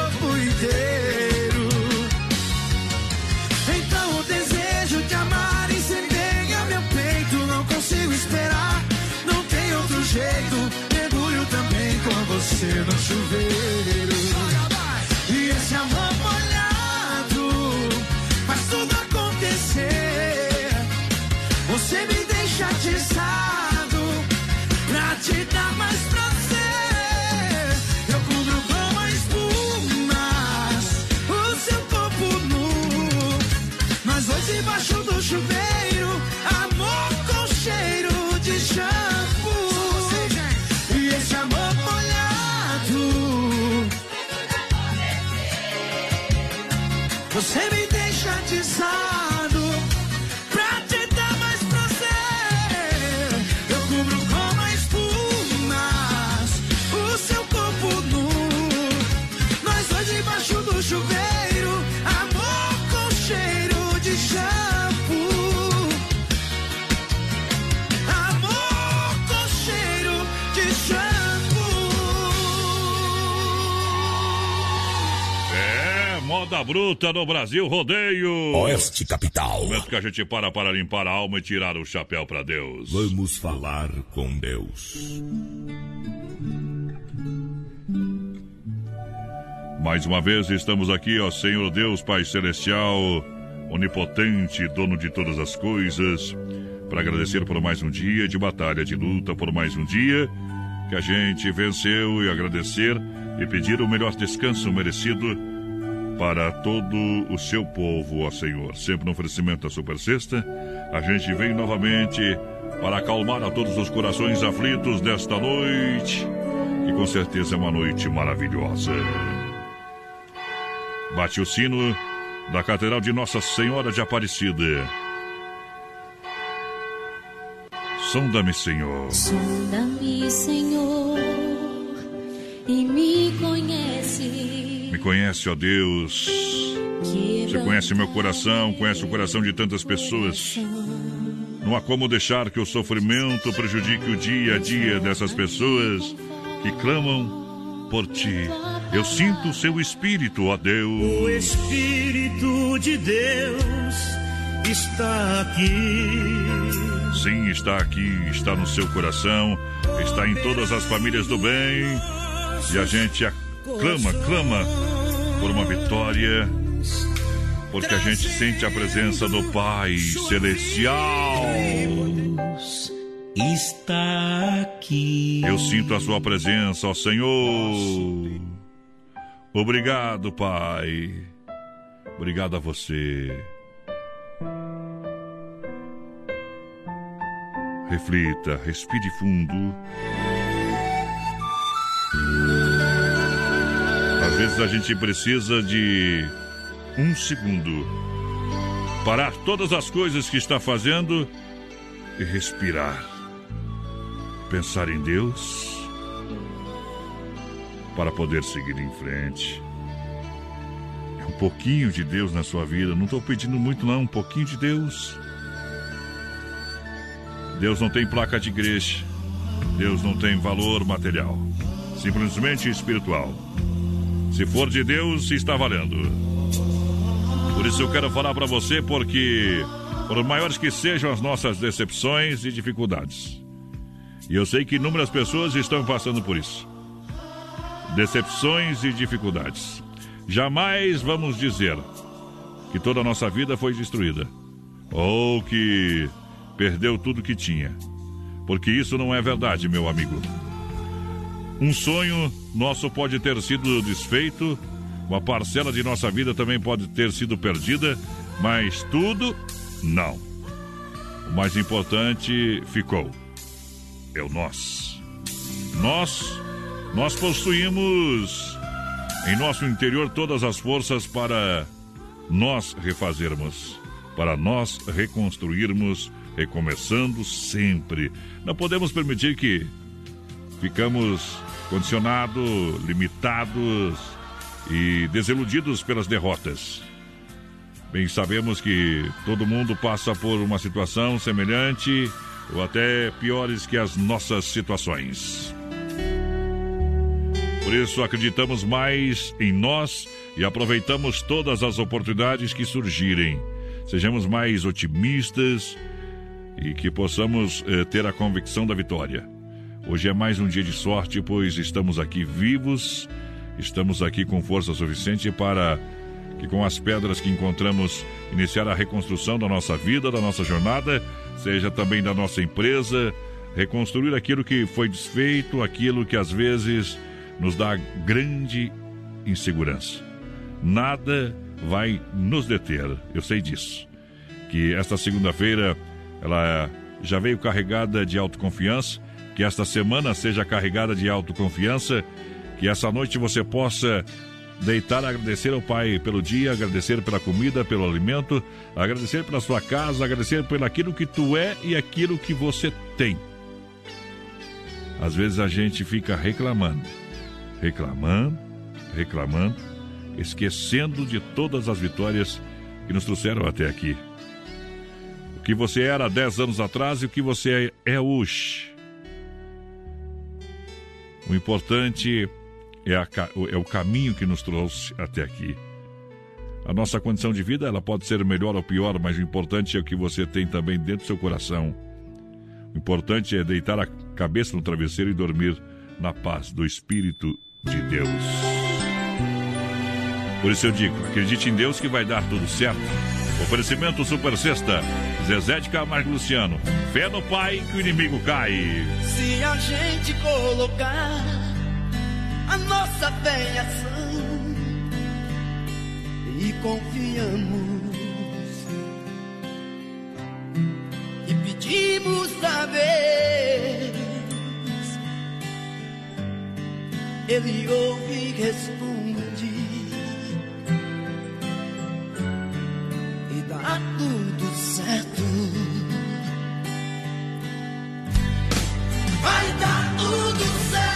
moda bruta no Brasil, rodeio. Oeste Capital. Momento que a gente para para limpar a alma e tirar o chapéu para Deus. Vamos falar com Deus. Mais uma vez estamos aqui, ó Senhor Deus, Pai Celestial, onipotente, dono de todas as coisas, para agradecer por mais um dia de batalha, de luta, por mais um dia que a gente venceu e agradecer e pedir o melhor descanso merecido para todo o seu povo, ó Senhor. Sempre no oferecimento da Super Sexta, a gente vem novamente para acalmar a todos os corações aflitos desta noite, que com certeza é uma noite maravilhosa. Bate o sino da Catedral de Nossa Senhora de Aparecida. Sonda-me, Senhor. Sonda-me, Senhor, e me conhece. Me conhece, ó Deus. Você conhece meu coração, conhece o coração de tantas pessoas. Não há como deixar que o sofrimento prejudique o dia a dia dessas pessoas que clamam por ti. Eu sinto o seu espírito, ó O Deus. Espírito de Deus está aqui. Sim, está aqui, está no seu coração, está em todas as famílias do bem. E a gente clama, clama por uma vitória, porque a gente sente a presença do Pai Celestial. Está aqui. Eu sinto a sua presença, ó Senhor. Obrigado, Pai. Obrigado a você. Reflita, respire fundo. Vezes a gente precisa de um segundo. Parar todas as coisas que está fazendo e respirar. Pensar em Deus para poder seguir em frente. É um pouquinho de Deus na sua vida. Não estou pedindo muito, não. Um pouquinho de Deus. Deus não tem placa de igreja. Deus não tem valor material. Simplesmente espiritual. Se for de Deus, está valendo. Por isso eu quero falar para você, porque por maiores que sejam as nossas decepções e dificuldades, e eu sei que inúmeras pessoas estão passando por isso. Decepções e dificuldades. Jamais vamos dizer que toda a nossa vida foi destruída ou que perdeu tudo que tinha. Porque isso não é verdade, meu amigo. Um sonho nosso pode ter sido desfeito, uma parcela de nossa vida também pode ter sido perdida, mas tudo não. O mais importante ficou. É o nós. Nós, nós possuímos em nosso interior todas as forças para nós refazermos, para nós reconstruirmos, recomeçando sempre. Não podemos permitir que ficamos condicionados, limitados e desiludidos pelas derrotas. Bem, sabemos que todo mundo passa por uma situação semelhante ou até piores que as nossas situações. Por isso, acreditamos mais em nós e aproveitamos todas as oportunidades que surgirem. Sejamos mais otimistas e que possamos eh, ter a convicção da vitória. Hoje é mais um dia de sorte, pois estamos aqui vivos, estamos aqui com força suficiente para que, com as pedras que encontramos, iniciar a reconstrução da nossa vida, da nossa jornada, seja também da nossa empresa, reconstruir aquilo que foi desfeito, aquilo que às vezes nos dá grande insegurança. Nada vai nos deter, eu sei disso. Que esta segunda-feira ela já veio carregada de autoconfiança, que esta semana seja carregada de autoconfiança, que essa noite você possa deitar, agradecer ao Pai pelo dia, agradecer pela comida, pelo alimento, agradecer pela sua casa, agradecer pelo aquilo que tu é e aquilo que você tem. Às vezes a gente fica reclamando, reclamando, reclamando, esquecendo de todas as vitórias que nos trouxeram até aqui. O que você era 10 anos atrás e o que você é hoje. O importante é, a, é, o caminho que nos trouxe até aqui. A nossa condição de vida ela pode ser melhor ou pior, mas o importante é o que você tem também dentro do seu coração. O importante é deitar a cabeça no travesseiro e dormir na paz do Espírito de Deus. Por isso eu digo, acredite em Deus que vai dar tudo certo. Oferecimento Super Sexta, Zezé de Camargo Luciano. Fé no Pai que o inimigo cai. Se a gente colocar a nossa fé em ação, confiamos e pedimos talvez ele ouve e responde dá tudo certo. Vai dar tudo certo.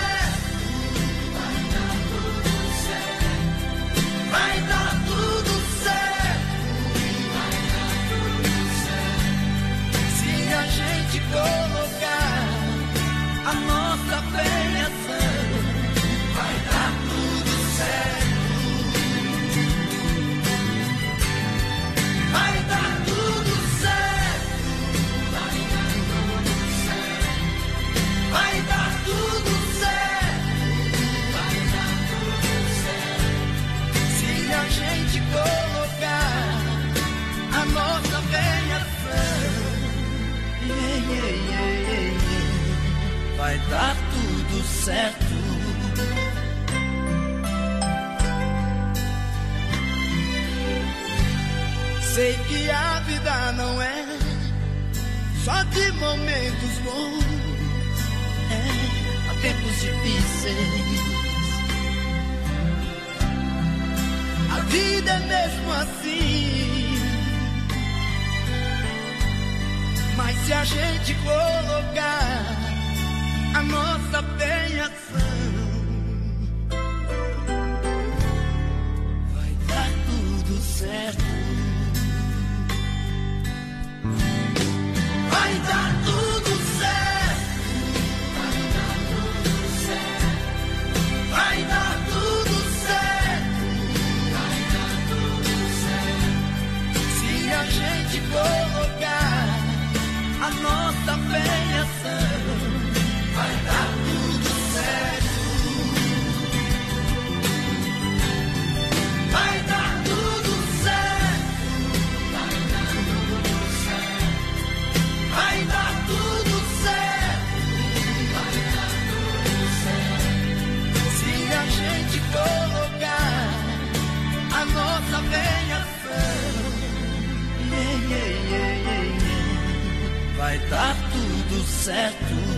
Vai dar tudo certo. Sei que a vida não é só de momentos bons, é há tempos difíceis. A vida é mesmo assim. Mas se a gente colocar a nossa fé em ação, vai dar tudo certo. Vai dar tudo vai dar tudo certo.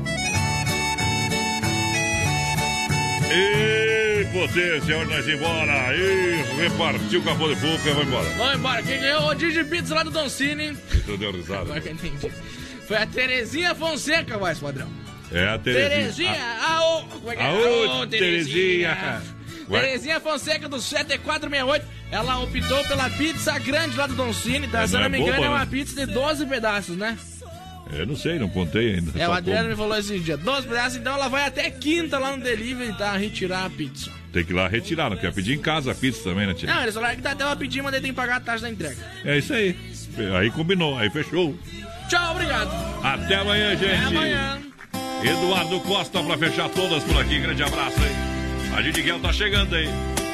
Ei, potência, hora nós embora. Ei, repartiu capô de e vai embora. Vamos embora. Quem ganhou o de pizza lá do Don Cine. Tu deu risada. Agora que eu entendi. Foi a Terezinha Fonseca, voz padrão. É a Terezinha. Terezinha, aô, como é que é? Aô, Terezinha. Terezinha Fonseca do 7468. Ela optou pela pizza grande lá do Don Cine. Tá? É, Se não é me engano, é uma né? pizza de 12 pedaços, né? Eu não sei, não contei ainda. É, o Adriano como. me falou esse dia. 12 pedaços, então ela vai até quinta lá no delivery, tá? Retirar a pizza. Tem que ir lá retirar, não quer pedir em casa a pizza também, né, tia? Não, eles falaram que dá até uma pedir, mas daí tem que pagar a taxa da entrega. É isso aí. Aí combinou, aí fechou. Tchau, obrigado. Até amanhã, gente. Até amanhã. Eduardo Costa pra fechar todas por aqui. Grande abraço aí. A Gidiguel tá chegando aí.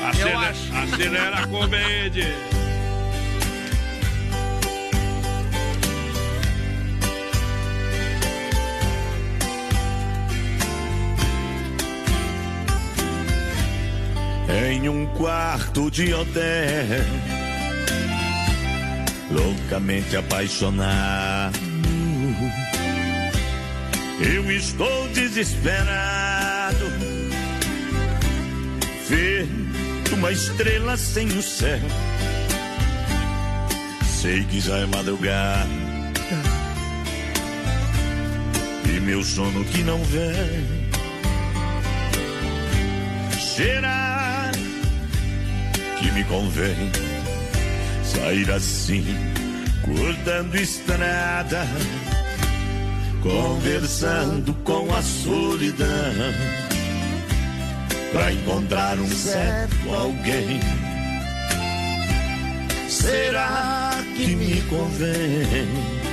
Acelera, acelera a comédia. em um quarto de hotel, loucamente apaixonado. Eu estou desesperado, feito uma estrela sem o céu. Sei que já é madrugada e meu sono que não vem. Será que me convém sair assim, cortando estrada, conversando com a solidão, pra encontrar um certo alguém? Será que me convém?